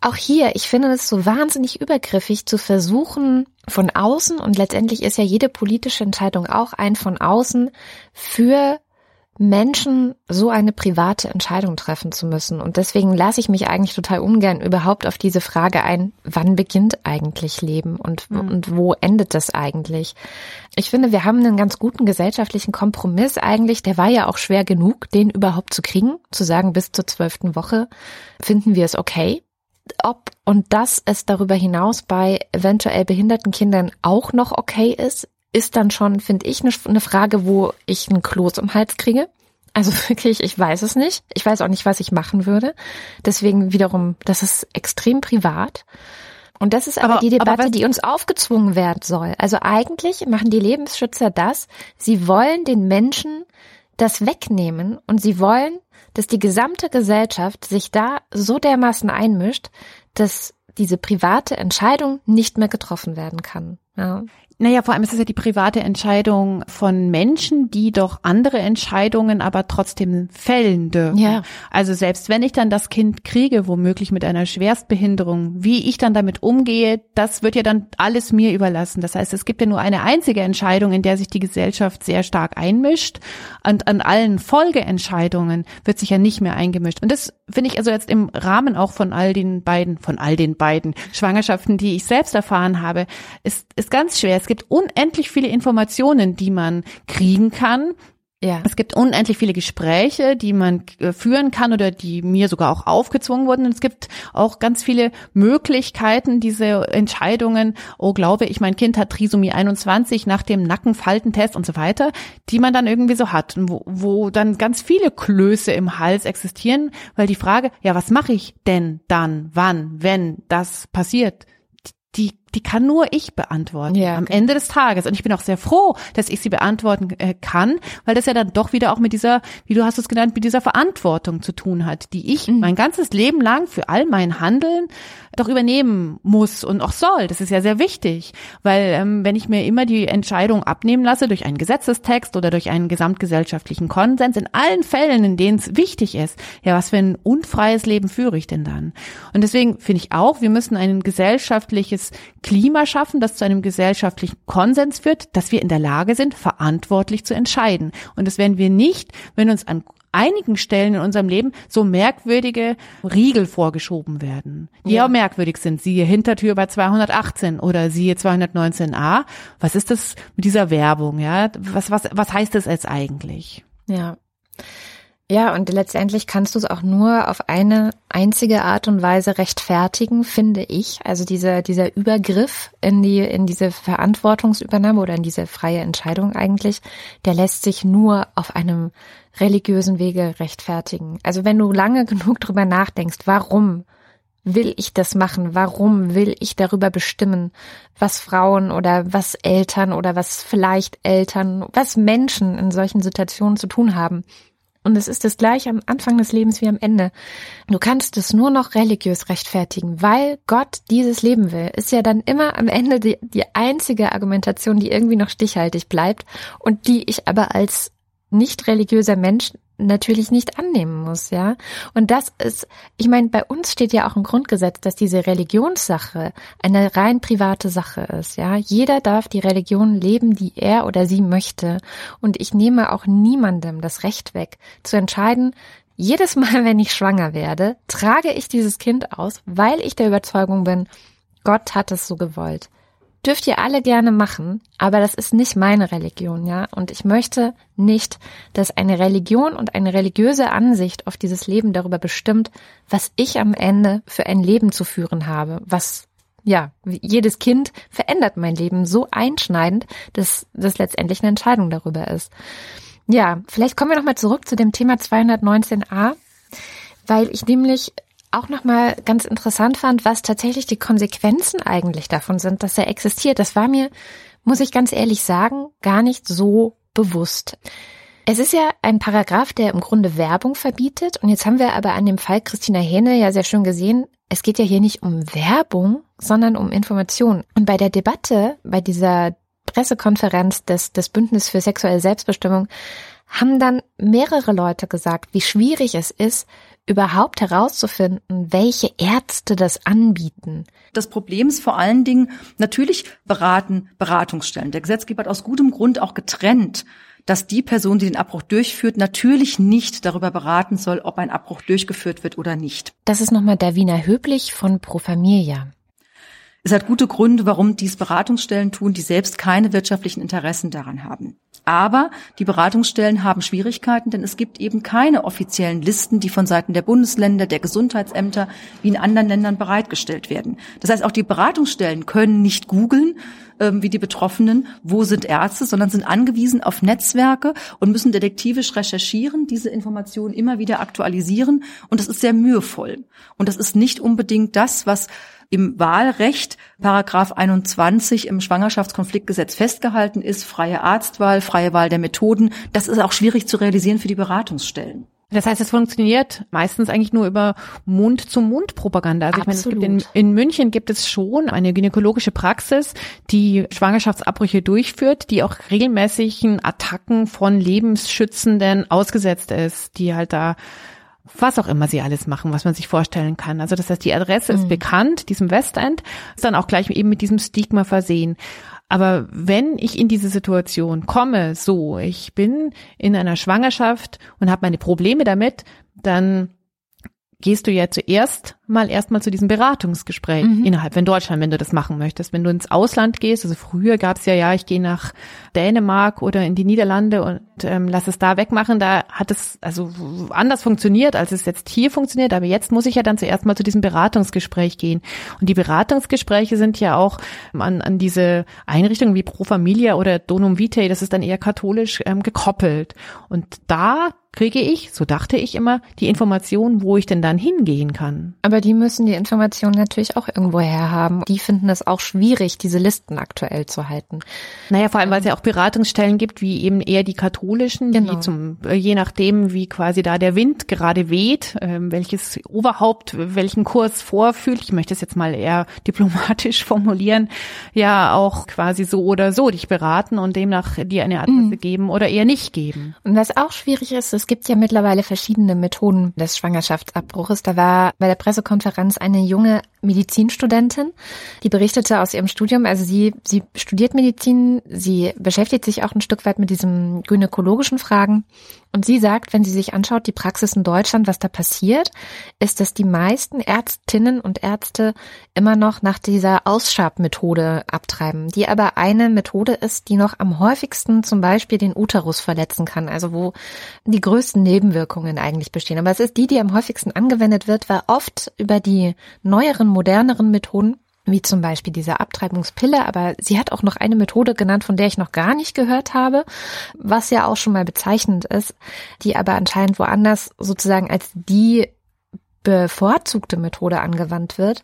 auch hier, ich finde es so wahnsinnig übergriffig zu versuchen, von außen, und letztendlich ist ja jede politische Entscheidung auch ein von außen, für Menschen so eine private Entscheidung treffen zu müssen. Und deswegen lasse ich mich eigentlich total ungern überhaupt auf diese Frage ein, wann beginnt eigentlich Leben und, mhm. und wo endet das eigentlich? Ich finde, wir haben einen ganz guten gesellschaftlichen Kompromiss eigentlich. Der war ja auch schwer genug, den überhaupt zu kriegen, zu sagen, bis zur zwölften Woche finden wir es okay ob und dass es darüber hinaus bei eventuell behinderten Kindern auch noch okay ist, ist dann schon, finde ich, eine Frage, wo ich einen Kloß im Hals kriege. Also wirklich, ich weiß es nicht. Ich weiß auch nicht, was ich machen würde. Deswegen wiederum, das ist extrem privat. Und das ist aber, aber die Debatte, aber die uns aufgezwungen werden soll. Also eigentlich machen die Lebensschützer das, sie wollen den Menschen das wegnehmen und sie wollen dass die gesamte Gesellschaft sich da so dermaßen einmischt, dass diese private Entscheidung nicht mehr getroffen werden kann. Ja.
Naja, vor allem ist es ja die private Entscheidung von Menschen, die doch andere Entscheidungen aber trotzdem fällen dürfen. Ja. Also selbst wenn ich dann das Kind kriege, womöglich mit einer Schwerstbehinderung, wie ich dann damit umgehe, das wird ja dann alles mir überlassen. Das heißt, es gibt ja nur eine einzige Entscheidung, in der sich die Gesellschaft sehr stark einmischt. Und an allen Folgeentscheidungen wird sich ja nicht mehr eingemischt. Und das finde ich also jetzt im Rahmen auch von all den beiden, von all den beiden Schwangerschaften, die ich selbst erfahren habe, ist, ist ganz schwer. Es gibt unendlich viele Informationen, die man kriegen kann. Ja. Es gibt unendlich viele Gespräche, die man äh, führen kann oder die mir sogar auch aufgezwungen wurden. Und es gibt auch ganz viele Möglichkeiten, diese Entscheidungen, oh, glaube ich, mein Kind hat Trisomie 21 nach dem Nackenfaltentest und so weiter, die man dann irgendwie so hat, wo, wo dann ganz viele Klöße im Hals existieren, weil die Frage, ja, was mache ich denn dann, wann, wenn das passiert, die die kann nur ich beantworten ja. am Ende des Tages. Und ich bin auch sehr froh, dass ich sie beantworten äh, kann, weil das ja dann doch wieder auch mit dieser, wie du hast es genannt, mit dieser Verantwortung zu tun hat, die ich mhm. mein ganzes Leben lang für all mein Handeln doch übernehmen muss und auch soll. Das ist ja sehr wichtig, weil ähm, wenn ich mir immer die Entscheidung abnehmen lasse durch einen Gesetzestext oder durch einen gesamtgesellschaftlichen Konsens, in allen Fällen, in denen es wichtig ist, ja, was für ein unfreies Leben führe ich denn dann? Und deswegen finde ich auch, wir müssen ein gesellschaftliches Klima schaffen, das zu einem gesellschaftlichen Konsens führt, dass wir in der Lage sind, verantwortlich zu entscheiden. Und das werden wir nicht, wenn uns an einigen Stellen in unserem Leben so merkwürdige Riegel vorgeschoben werden, die ja. auch merkwürdig sind. Siehe Hintertür bei 218 oder siehe 219a. Was ist das mit dieser Werbung? Ja, was, was, was heißt das jetzt eigentlich?
Ja. Ja, und letztendlich kannst du es auch nur auf eine einzige Art und Weise rechtfertigen, finde ich. Also dieser, dieser Übergriff in die, in diese Verantwortungsübernahme oder in diese freie Entscheidung eigentlich, der lässt sich nur auf einem religiösen Wege rechtfertigen. Also wenn du lange genug drüber nachdenkst, warum will ich das machen? Warum will ich darüber bestimmen, was Frauen oder was Eltern oder was vielleicht Eltern, was Menschen in solchen Situationen zu tun haben? Und es ist das gleiche am Anfang des Lebens wie am Ende. Du kannst es nur noch religiös rechtfertigen, weil Gott dieses Leben will. Ist ja dann immer am Ende die, die einzige Argumentation, die irgendwie noch stichhaltig bleibt und die ich aber als nicht religiöser Mensch natürlich nicht annehmen muss, ja. Und das ist, ich meine, bei uns steht ja auch im Grundgesetz, dass diese Religionssache eine rein private Sache ist, ja. Jeder darf die Religion leben, die er oder sie möchte. Und ich nehme auch niemandem das Recht weg, zu entscheiden, jedes Mal, wenn ich schwanger werde, trage ich dieses Kind aus, weil ich der Überzeugung bin, Gott hat es so gewollt dürft ihr alle gerne machen, aber das ist nicht meine Religion, ja. Und ich möchte nicht, dass eine Religion und eine religiöse Ansicht auf dieses Leben darüber bestimmt, was ich am Ende für ein Leben zu führen habe, was ja, jedes Kind verändert mein Leben so einschneidend, dass das letztendlich eine Entscheidung darüber ist. Ja, vielleicht kommen wir nochmal zurück zu dem Thema 219a, weil ich nämlich auch nochmal ganz interessant fand, was tatsächlich die Konsequenzen eigentlich davon sind, dass er existiert. Das war mir, muss ich ganz ehrlich sagen, gar nicht so bewusst. Es ist ja ein Paragraph, der im Grunde Werbung verbietet. Und jetzt haben wir aber an dem Fall Christina Hähne ja sehr schön gesehen, es geht ja hier nicht um Werbung, sondern um Information. Und bei der Debatte, bei dieser Pressekonferenz des, des Bündnis für sexuelle Selbstbestimmung, haben dann mehrere Leute gesagt, wie schwierig es ist, überhaupt herauszufinden, welche Ärzte das anbieten?
Das Problem ist vor allen Dingen, natürlich beraten Beratungsstellen. Der Gesetzgeber hat aus gutem Grund auch getrennt, dass die Person, die den Abbruch durchführt, natürlich nicht darüber beraten soll, ob ein Abbruch durchgeführt wird oder nicht.
Das ist nochmal Davina Höblich von Pro Familia.
Es hat gute Gründe, warum dies Beratungsstellen tun, die selbst keine wirtschaftlichen Interessen daran haben. Aber die Beratungsstellen haben Schwierigkeiten, denn es gibt eben keine offiziellen Listen, die von Seiten der Bundesländer, der Gesundheitsämter wie in anderen Ländern bereitgestellt werden. Das heißt, auch die Beratungsstellen können nicht googeln, wie die Betroffenen, wo sind Ärzte, sondern sind angewiesen auf Netzwerke und müssen detektivisch recherchieren, diese Informationen immer wieder aktualisieren. Und das ist sehr mühevoll. Und das ist nicht unbedingt das, was im Wahlrecht Paragraph 21 im Schwangerschaftskonfliktgesetz festgehalten ist, freie Arztwahl, freie Wahl der Methoden. Das ist auch schwierig zu realisieren für die Beratungsstellen.
Das heißt, es funktioniert meistens eigentlich nur über Mund-zu-Mund-Propaganda. Also Absolut. ich meine, in, in, München gibt es schon eine gynäkologische Praxis, die Schwangerschaftsabbrüche durchführt, die auch regelmäßigen Attacken von Lebensschützenden ausgesetzt ist, die halt da was auch immer sie alles machen, was man sich vorstellen kann. Also das heißt, die Adresse mhm. ist bekannt, diesem Westend, ist dann auch gleich eben mit diesem Stigma versehen. Aber wenn ich in diese Situation komme, so, ich bin in einer Schwangerschaft und habe meine Probleme damit, dann gehst du ja zuerst mal erstmal zu diesem Beratungsgespräch mhm. innerhalb von Deutschland, wenn du das machen möchtest. Wenn du ins Ausland gehst, also früher gab es ja, ja, ich gehe nach Dänemark oder in die Niederlande und ähm, lass es da wegmachen, da hat es also anders funktioniert, als es jetzt hier funktioniert. Aber jetzt muss ich ja dann zuerst mal zu diesem Beratungsgespräch gehen. Und die Beratungsgespräche sind ja auch an, an diese Einrichtungen wie Pro Familia oder Donum Vitae, das ist dann eher katholisch ähm, gekoppelt. Und da kriege ich, so dachte ich immer, die Information, wo ich denn dann hingehen kann.
Aber die müssen die Informationen natürlich auch irgendwo herhaben. Die finden es auch schwierig, diese Listen aktuell zu halten.
Naja, vor allem, weil es ja auch Beratungsstellen gibt, wie eben eher die katholischen, genau. die zum, äh, je nachdem, wie quasi da der Wind gerade weht, äh, welches Oberhaupt welchen Kurs vorfühlt, ich möchte es jetzt mal eher diplomatisch formulieren, ja auch quasi so oder so dich beraten und demnach dir eine Adresse mhm. geben oder eher nicht geben.
Und was auch schwierig ist, ist es gibt ja mittlerweile verschiedene Methoden des Schwangerschaftsabbruches. Da war bei der Pressekonferenz eine junge Medizinstudentin, die berichtete aus ihrem Studium, also sie, sie studiert Medizin, sie beschäftigt sich auch ein Stück weit mit diesen gynäkologischen Fragen und sie sagt, wenn sie sich anschaut, die Praxis in Deutschland, was da passiert, ist, dass die meisten Ärztinnen und Ärzte immer noch nach dieser Ausschabmethode abtreiben, die aber eine Methode ist, die noch am häufigsten zum Beispiel den Uterus verletzen kann, also wo die größten Nebenwirkungen eigentlich bestehen. Aber es ist die, die am häufigsten angewendet wird, weil oft über die neueren, moderneren Methoden wie zum Beispiel diese Abtreibungspille, aber sie hat auch noch eine Methode genannt, von der ich noch gar nicht gehört habe, was ja auch schon mal bezeichnend ist, die aber anscheinend woanders sozusagen als die bevorzugte Methode angewandt wird,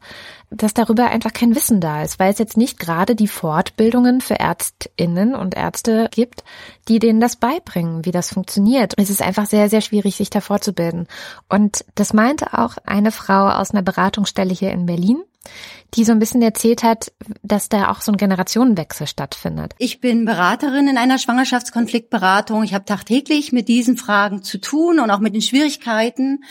dass darüber einfach kein Wissen da ist, weil es jetzt nicht gerade die Fortbildungen für Ärztinnen und Ärzte gibt, die denen das beibringen, wie das funktioniert. Es ist einfach sehr, sehr schwierig, sich da fortzubilden. Und das meinte auch eine Frau aus einer Beratungsstelle hier in Berlin, die so ein bisschen erzählt hat, dass da auch so ein Generationenwechsel stattfindet.
Ich bin Beraterin in einer Schwangerschaftskonfliktberatung. Ich habe tagtäglich mit diesen Fragen zu tun und auch mit den Schwierigkeiten,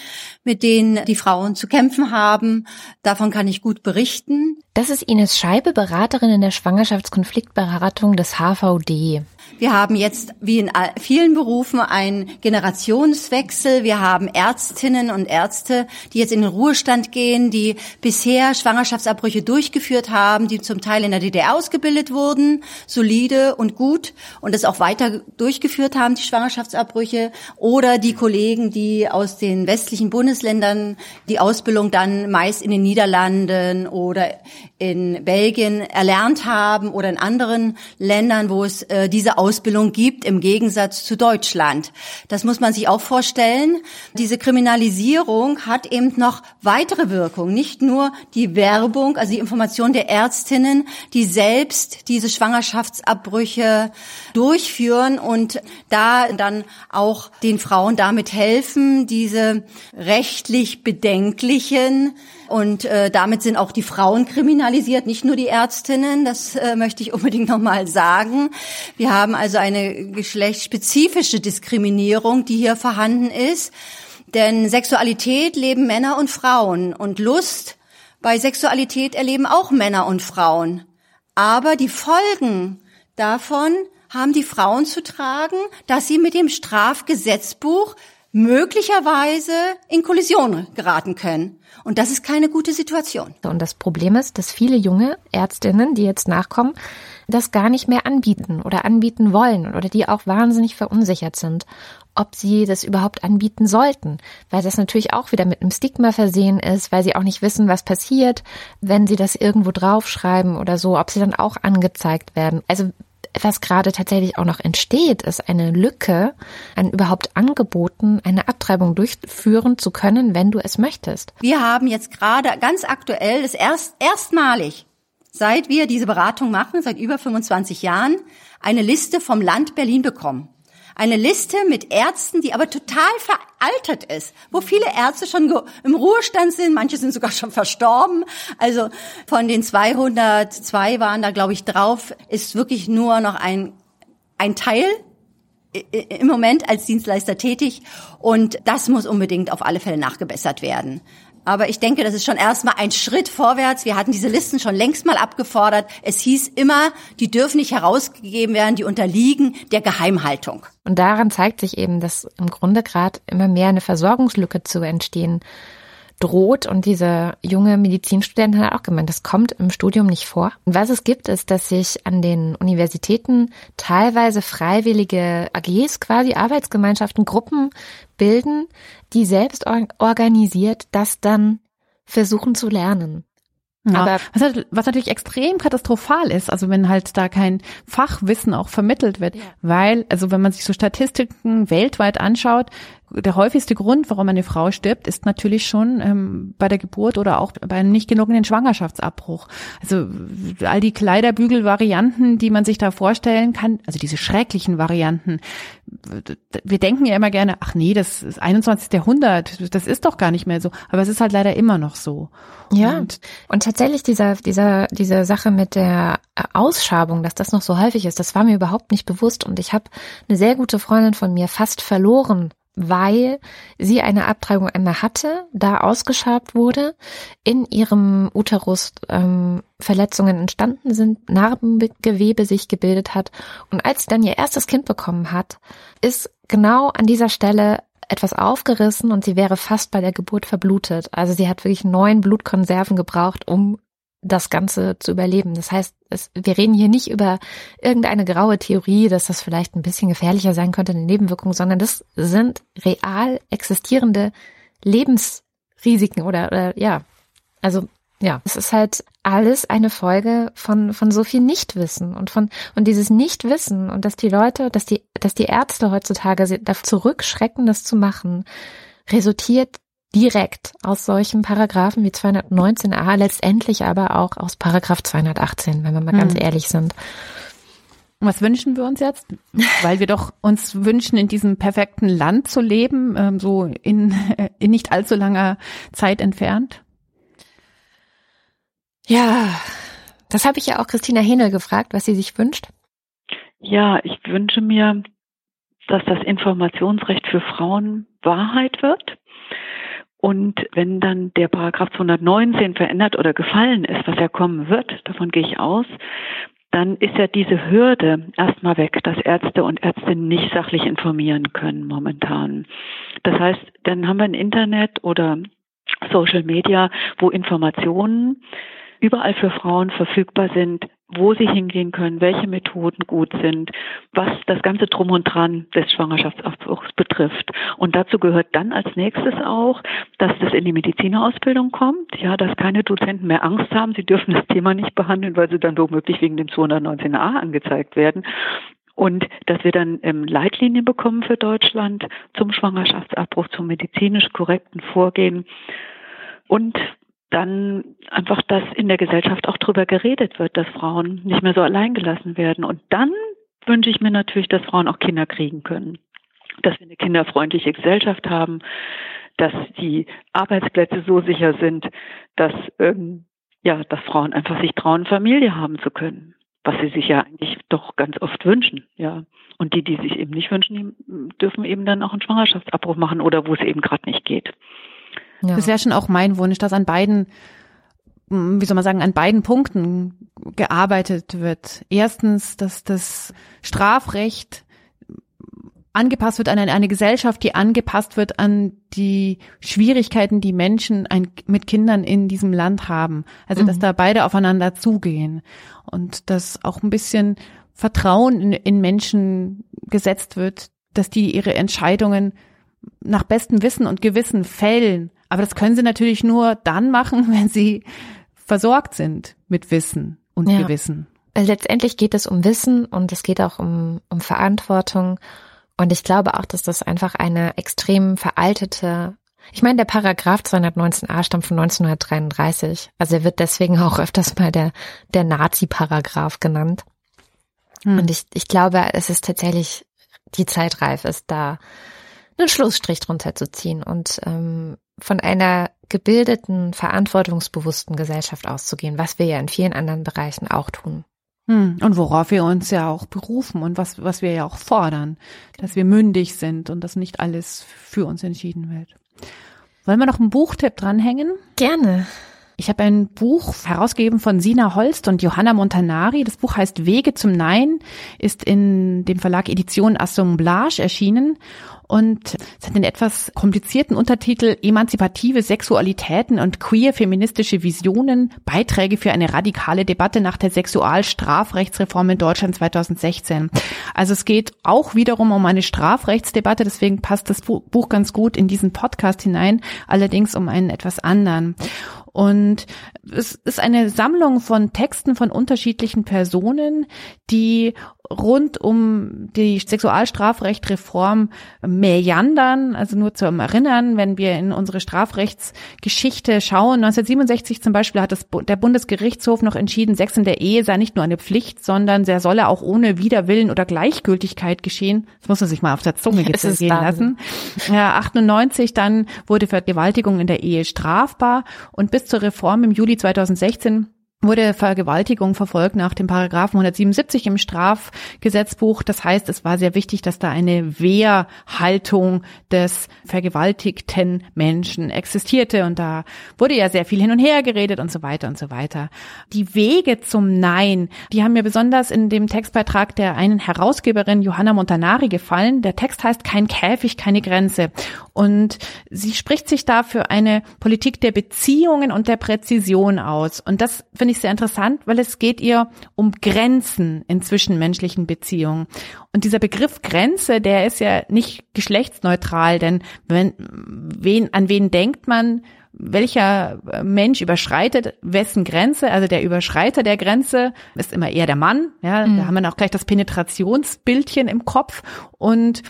mit denen die Frauen zu kämpfen haben. Davon kann ich gut berichten.
Das ist Ines Scheibe, Beraterin in der Schwangerschaftskonfliktberatung des HVD.
Wir haben jetzt, wie in vielen Berufen, einen Generationswechsel. Wir haben Ärztinnen und Ärzte, die jetzt in den Ruhestand gehen, die bisher Schwangerschaftsabbrüche durchgeführt haben, die zum Teil in der DDR ausgebildet wurden, solide und gut und das auch weiter durchgeführt haben, die Schwangerschaftsabbrüche. Oder die Kollegen, die aus den westlichen Bundesländern die Ausbildung dann meist in den Niederlanden oder in Belgien erlernt haben oder in anderen Ländern, wo es äh, diese Ausbildung gibt, im Gegensatz zu Deutschland. Das muss man sich auch vorstellen. Diese Kriminalisierung hat eben noch weitere Wirkung, nicht nur die Werbung, also die Information der Ärztinnen, die selbst diese Schwangerschaftsabbrüche durchführen und da dann auch den Frauen damit helfen, diese rechtlich bedenklichen und äh, damit sind auch die Frauen kriminalisiert, nicht nur die Ärztinnen. Das äh, möchte ich unbedingt nochmal sagen. Wir haben also eine geschlechtsspezifische Diskriminierung, die hier vorhanden ist. Denn Sexualität leben Männer und Frauen und Lust bei Sexualität erleben auch Männer und Frauen. Aber die Folgen davon haben die Frauen zu tragen, dass sie mit dem Strafgesetzbuch möglicherweise in Kollision geraten können. Und das ist keine gute Situation.
Und das Problem ist, dass viele junge Ärztinnen, die jetzt nachkommen, das gar nicht mehr anbieten oder anbieten wollen oder die auch wahnsinnig verunsichert sind, ob sie das überhaupt anbieten sollten, weil das natürlich auch wieder mit einem Stigma versehen ist, weil sie auch nicht wissen, was passiert, wenn sie das irgendwo draufschreiben oder so, ob sie dann auch angezeigt werden. Also was gerade tatsächlich auch noch entsteht, ist eine Lücke an überhaupt Angeboten, eine Abtreibung durchführen zu können, wenn du es möchtest.
Wir haben jetzt gerade ganz aktuell, das erst, erstmalig, seit wir diese Beratung machen, seit über 25 Jahren, eine Liste vom Land Berlin bekommen eine Liste mit Ärzten, die aber total veraltet ist, wo viele Ärzte schon im Ruhestand sind, manche sind sogar schon verstorben. Also von den 202 waren da, glaube ich, drauf, ist wirklich nur noch ein, ein Teil im Moment als Dienstleister tätig und das muss unbedingt auf alle Fälle nachgebessert werden. Aber ich denke, das ist schon erstmal ein Schritt vorwärts. Wir hatten diese Listen schon längst mal abgefordert. Es hieß immer, die dürfen nicht herausgegeben werden, die unterliegen der Geheimhaltung.
Und daran zeigt sich eben, dass im Grunde gerade immer mehr eine Versorgungslücke zu entstehen droht. Und diese junge Medizinstudentin hat auch gemeint, das kommt im Studium nicht vor. Und was es gibt, ist, dass sich an den Universitäten teilweise freiwillige AGs, quasi Arbeitsgemeinschaften, Gruppen bilden, die selbst organisiert das dann versuchen zu lernen.
Ja, Aber was, was, natürlich extrem katastrophal ist, also wenn halt da kein Fachwissen auch vermittelt wird, ja. weil, also wenn man sich so Statistiken weltweit anschaut, der häufigste Grund, warum eine Frau stirbt, ist natürlich schon ähm, bei der Geburt oder auch bei einem nicht genugenden Schwangerschaftsabbruch. Also all die Kleiderbügel-Varianten, die man sich da vorstellen kann, also diese schrecklichen Varianten. Wir denken ja immer gerne, ach nee, das ist 21. Jahrhundert, das ist doch gar nicht mehr so. Aber es ist halt leider immer noch so.
Ja. Und, und tatsächlich dieser, dieser, diese Sache mit der Ausschabung, dass das noch so häufig ist, das war mir überhaupt nicht bewusst. Und ich habe eine sehr gute Freundin von mir fast verloren weil sie eine Abtreibung einmal hatte, da ausgeschabt wurde, in ihrem Uterus ähm, Verletzungen entstanden sind, Narbengewebe sich gebildet hat und als sie dann ihr erstes Kind bekommen hat, ist genau an dieser Stelle etwas aufgerissen und sie wäre fast bei der Geburt verblutet. Also sie hat wirklich neun Blutkonserven gebraucht, um das Ganze zu überleben. Das heißt, es, wir reden hier nicht über irgendeine graue Theorie, dass das vielleicht ein bisschen gefährlicher sein könnte, eine Nebenwirkung, sondern das sind real existierende Lebensrisiken oder, oder ja, also ja, es ist halt alles eine Folge von von so viel Nichtwissen und von und dieses Nichtwissen und dass die Leute, dass die dass die Ärzte heutzutage da zurückschrecken, das zu machen, resultiert direkt aus solchen Paragraphen wie 219a, letztendlich aber auch aus Paragraph 218, wenn wir mal hm. ganz ehrlich sind.
Was wünschen wir uns jetzt? Weil wir doch uns wünschen, in diesem perfekten Land zu leben, ähm, so in, in nicht allzu langer Zeit entfernt?
Ja, das habe ich ja auch Christina Henel gefragt, was sie sich wünscht.
Ja, ich wünsche mir, dass das Informationsrecht für Frauen Wahrheit wird und wenn dann der Paragraph 219 verändert oder gefallen ist, was ja kommen wird, davon gehe ich aus, dann ist ja diese Hürde erstmal weg, dass Ärzte und Ärztinnen nicht sachlich informieren können momentan. Das heißt, dann haben wir ein Internet oder Social Media, wo Informationen überall für Frauen verfügbar sind, wo sie hingehen können, welche Methoden gut sind, was das ganze Drum und Dran des Schwangerschaftsabbruchs betrifft. Und dazu gehört dann als nächstes auch, dass das in die Medizinerausbildung kommt, ja, dass keine Dozenten mehr Angst haben, sie dürfen das Thema nicht behandeln, weil sie dann womöglich wegen dem 219a angezeigt werden. Und dass wir dann ähm, Leitlinien bekommen für Deutschland zum Schwangerschaftsabbruch, zum medizinisch korrekten Vorgehen. Und dann einfach, dass in der Gesellschaft auch darüber geredet wird, dass Frauen nicht mehr so allein gelassen werden. Und dann wünsche ich mir natürlich, dass Frauen auch Kinder kriegen können, dass wir eine kinderfreundliche Gesellschaft haben, dass die Arbeitsplätze so sicher sind, dass ähm, ja, dass Frauen einfach sich trauen, Familie haben zu können, was sie sich ja eigentlich doch ganz oft wünschen, ja. Und die, die sich eben nicht wünschen, dürfen eben dann auch einen Schwangerschaftsabbruch machen oder wo es eben gerade nicht geht.
Ja. Das wäre schon auch mein Wunsch, dass an beiden, wie soll man sagen, an beiden Punkten gearbeitet wird. Erstens, dass das Strafrecht angepasst wird an eine, eine, Gesellschaft, die angepasst wird an die Schwierigkeiten, die Menschen ein, mit Kindern in diesem Land haben. Also, dass mhm. da beide aufeinander zugehen und dass auch ein bisschen Vertrauen in, in Menschen gesetzt wird, dass die ihre Entscheidungen nach bestem Wissen und Gewissen fällen aber das können sie natürlich nur dann machen, wenn sie versorgt sind mit Wissen und ja. Gewissen.
Letztendlich geht es um Wissen und es geht auch um, um Verantwortung. Und ich glaube auch, dass das einfach eine extrem veraltete ich meine, der Paragraph 219a stammt von 1933. Also er wird deswegen auch öfters mal der, der Nazi-Paragraph genannt. Hm. Und ich, ich glaube, es ist tatsächlich die Zeit reif ist, da einen Schlussstrich drunter zu ziehen und ähm, von einer gebildeten, verantwortungsbewussten Gesellschaft auszugehen, was wir ja in vielen anderen Bereichen auch tun.
Hm, und worauf wir uns ja auch berufen und was, was wir ja auch fordern, dass wir mündig sind und dass nicht alles für uns entschieden wird. Wollen wir noch einen Buchtipp dranhängen?
Gerne.
Ich habe ein Buch herausgegeben von Sina Holst und Johanna Montanari. Das Buch heißt Wege zum Nein, ist in dem Verlag Edition Assemblage erschienen und es hat den etwas komplizierten Untertitel Emanzipative Sexualitäten und queer feministische Visionen, Beiträge für eine radikale Debatte nach der Sexualstrafrechtsreform in Deutschland 2016. Also es geht auch wiederum um eine Strafrechtsdebatte, deswegen passt das Buch ganz gut in diesen Podcast hinein, allerdings um einen etwas anderen. Und es ist eine Sammlung von Texten von unterschiedlichen Personen, die rund um die Sexualstrafrechtreform meandern. Also nur zum Erinnern, wenn wir in unsere Strafrechtsgeschichte schauen. 1967 zum Beispiel hat das, der Bundesgerichtshof noch entschieden, Sex in der Ehe sei nicht nur eine Pflicht, sondern der solle auch ohne Widerwillen oder Gleichgültigkeit geschehen. Das muss man sich mal auf der Zunge gehen lassen. Ja, 98 dann wurde Vergewaltigung in der Ehe strafbar und bis zur Reform im Juli 2016 wurde Vergewaltigung verfolgt nach dem Paragraphen 177 im Strafgesetzbuch. Das heißt, es war sehr wichtig, dass da eine Wehrhaltung des vergewaltigten Menschen existierte. Und da wurde ja sehr viel hin und her geredet und so weiter und so weiter. Die Wege zum Nein, die haben mir besonders in dem Textbeitrag der einen Herausgeberin Johanna Montanari gefallen. Der Text heißt Kein Käfig, keine Grenze. Und sie spricht sich da für eine Politik der Beziehungen und der Präzision aus. Und das finde ich sehr interessant, weil es geht ihr um Grenzen in zwischenmenschlichen Beziehungen. Und dieser Begriff Grenze, der ist ja nicht geschlechtsneutral, denn wenn, wen, an wen denkt man, welcher Mensch überschreitet wessen Grenze, also der Überschreiter der Grenze ist immer eher der Mann, ja, mhm. da haben wir auch gleich das Penetrationsbildchen im Kopf und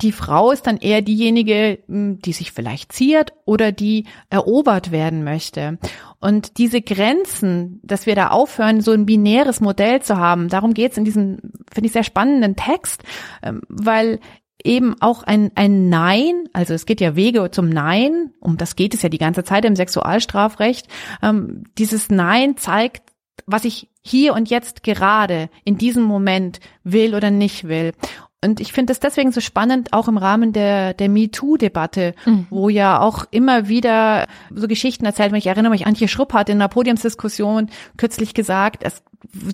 die Frau ist dann eher diejenige, hm, die sich vielleicht ziert oder die erobert werden möchte. Und diese Grenzen, dass wir da aufhören, so ein binäres Modell zu haben, darum geht's in diesem, finde ich, sehr spannenden Text, ähm, weil eben auch ein, ein Nein, also es geht ja Wege zum Nein, um das geht es ja die ganze Zeit im Sexualstrafrecht, ähm, dieses Nein zeigt, was ich hier und jetzt gerade in diesem Moment will oder nicht will. Und ich finde es deswegen so spannend, auch im Rahmen der, der MeToo-Debatte, mhm. wo ja auch immer wieder so Geschichten erzählt werden. Ich erinnere mich, Antje Schrupp hat in einer Podiumsdiskussion kürzlich gesagt, es,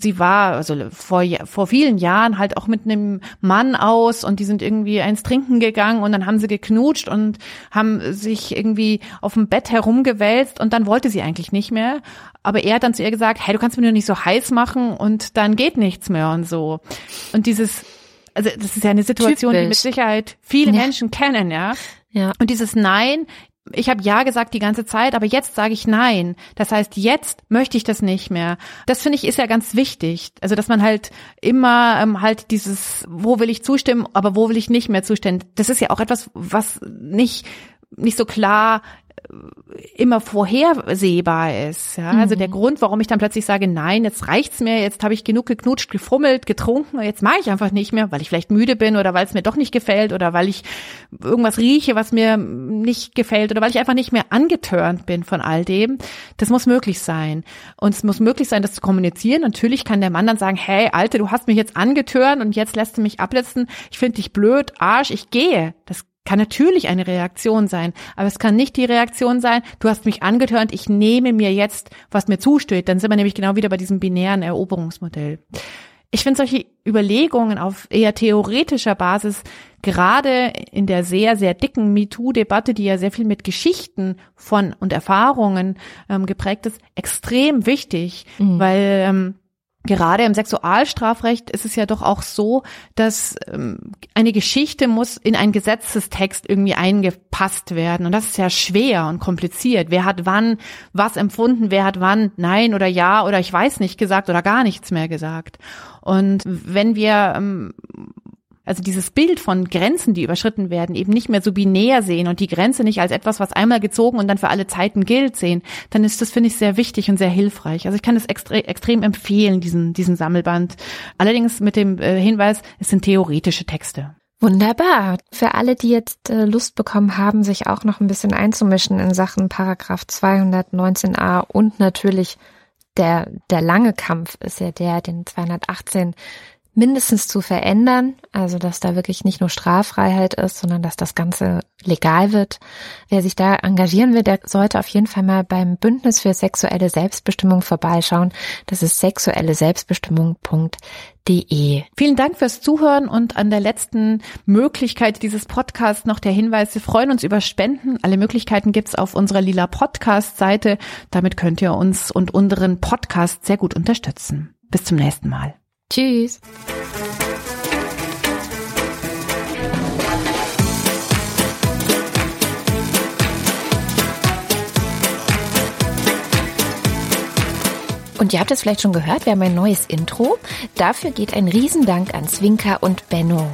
sie war also vor, vor vielen Jahren halt auch mit einem Mann aus und die sind irgendwie eins trinken gegangen und dann haben sie geknutscht und haben sich irgendwie auf dem Bett herumgewälzt und dann wollte sie eigentlich nicht mehr. Aber er hat dann zu ihr gesagt, hey, du kannst mir nur nicht so heiß machen und dann geht nichts mehr und so. Und dieses also das ist ja eine Situation, Typisch. die mit Sicherheit viele ja. Menschen kennen, ja. Ja. Und dieses Nein, ich habe ja gesagt die ganze Zeit, aber jetzt sage ich nein. Das heißt, jetzt möchte ich das nicht mehr. Das finde ich ist ja ganz wichtig. Also dass man halt immer ähm, halt dieses, wo will ich zustimmen, aber wo will ich nicht mehr zustimmen. Das ist ja auch etwas, was nicht nicht so klar immer vorhersehbar ist. Ja? Also der mhm. Grund, warum ich dann plötzlich sage, nein, jetzt reicht's mir, jetzt habe ich genug geknutscht, gefummelt, getrunken, jetzt mache ich einfach nicht mehr, weil ich vielleicht müde bin oder weil es mir doch nicht gefällt oder weil ich irgendwas rieche, was mir nicht gefällt oder weil ich einfach nicht mehr angetörnt bin von all dem. Das muss möglich sein. Und es muss möglich sein, das zu kommunizieren. Natürlich kann der Mann dann sagen, hey, Alte, du hast mich jetzt angetörnt und jetzt lässt du mich abletzen. Ich finde dich blöd, Arsch, ich gehe. Das kann natürlich eine Reaktion sein, aber es kann nicht die Reaktion sein, du hast mich angetörnt, ich nehme mir jetzt, was mir zusteht. Dann sind wir nämlich genau wieder bei diesem binären Eroberungsmodell. Ich finde solche Überlegungen auf eher theoretischer Basis, gerade in der sehr, sehr dicken MeToo-Debatte, die ja sehr viel mit Geschichten von und Erfahrungen ähm, geprägt ist, extrem wichtig, mhm. weil ähm, gerade im Sexualstrafrecht ist es ja doch auch so, dass ähm, eine Geschichte muss in einen Gesetzestext irgendwie eingepasst werden. Und das ist ja schwer und kompliziert. Wer hat wann was empfunden? Wer hat wann Nein oder Ja oder ich weiß nicht gesagt oder gar nichts mehr gesagt? Und wenn wir ähm, also dieses Bild von Grenzen, die überschritten werden, eben nicht mehr so binär sehen und die Grenze nicht als etwas, was einmal gezogen und dann für alle Zeiten gilt sehen, dann ist das, finde ich, sehr wichtig und sehr hilfreich. Also ich kann es extre extrem empfehlen, diesen, diesen Sammelband. Allerdings mit dem äh, Hinweis, es sind theoretische Texte.
Wunderbar. Für alle, die jetzt äh, Lust bekommen haben, sich auch noch ein bisschen einzumischen in Sachen Paragraph 219a und natürlich der, der lange Kampf ist ja der, den 218 mindestens zu verändern, also dass da wirklich nicht nur Straffreiheit ist, sondern dass das Ganze legal wird. Wer sich da engagieren will, der sollte auf jeden Fall mal beim Bündnis für sexuelle Selbstbestimmung vorbeischauen. Das ist sexuelle Selbstbestimmung.de.
Vielen Dank fürs Zuhören und an der letzten Möglichkeit dieses Podcasts noch der Hinweis, wir freuen uns über Spenden. Alle Möglichkeiten gibt's auf unserer Lila Podcast Seite. Damit könnt ihr uns und unseren Podcast sehr gut unterstützen. Bis zum nächsten Mal.
Tschüss. Und ihr habt es vielleicht schon gehört, wir haben ein neues Intro. Dafür geht ein Riesendank an Zwinker und Benno.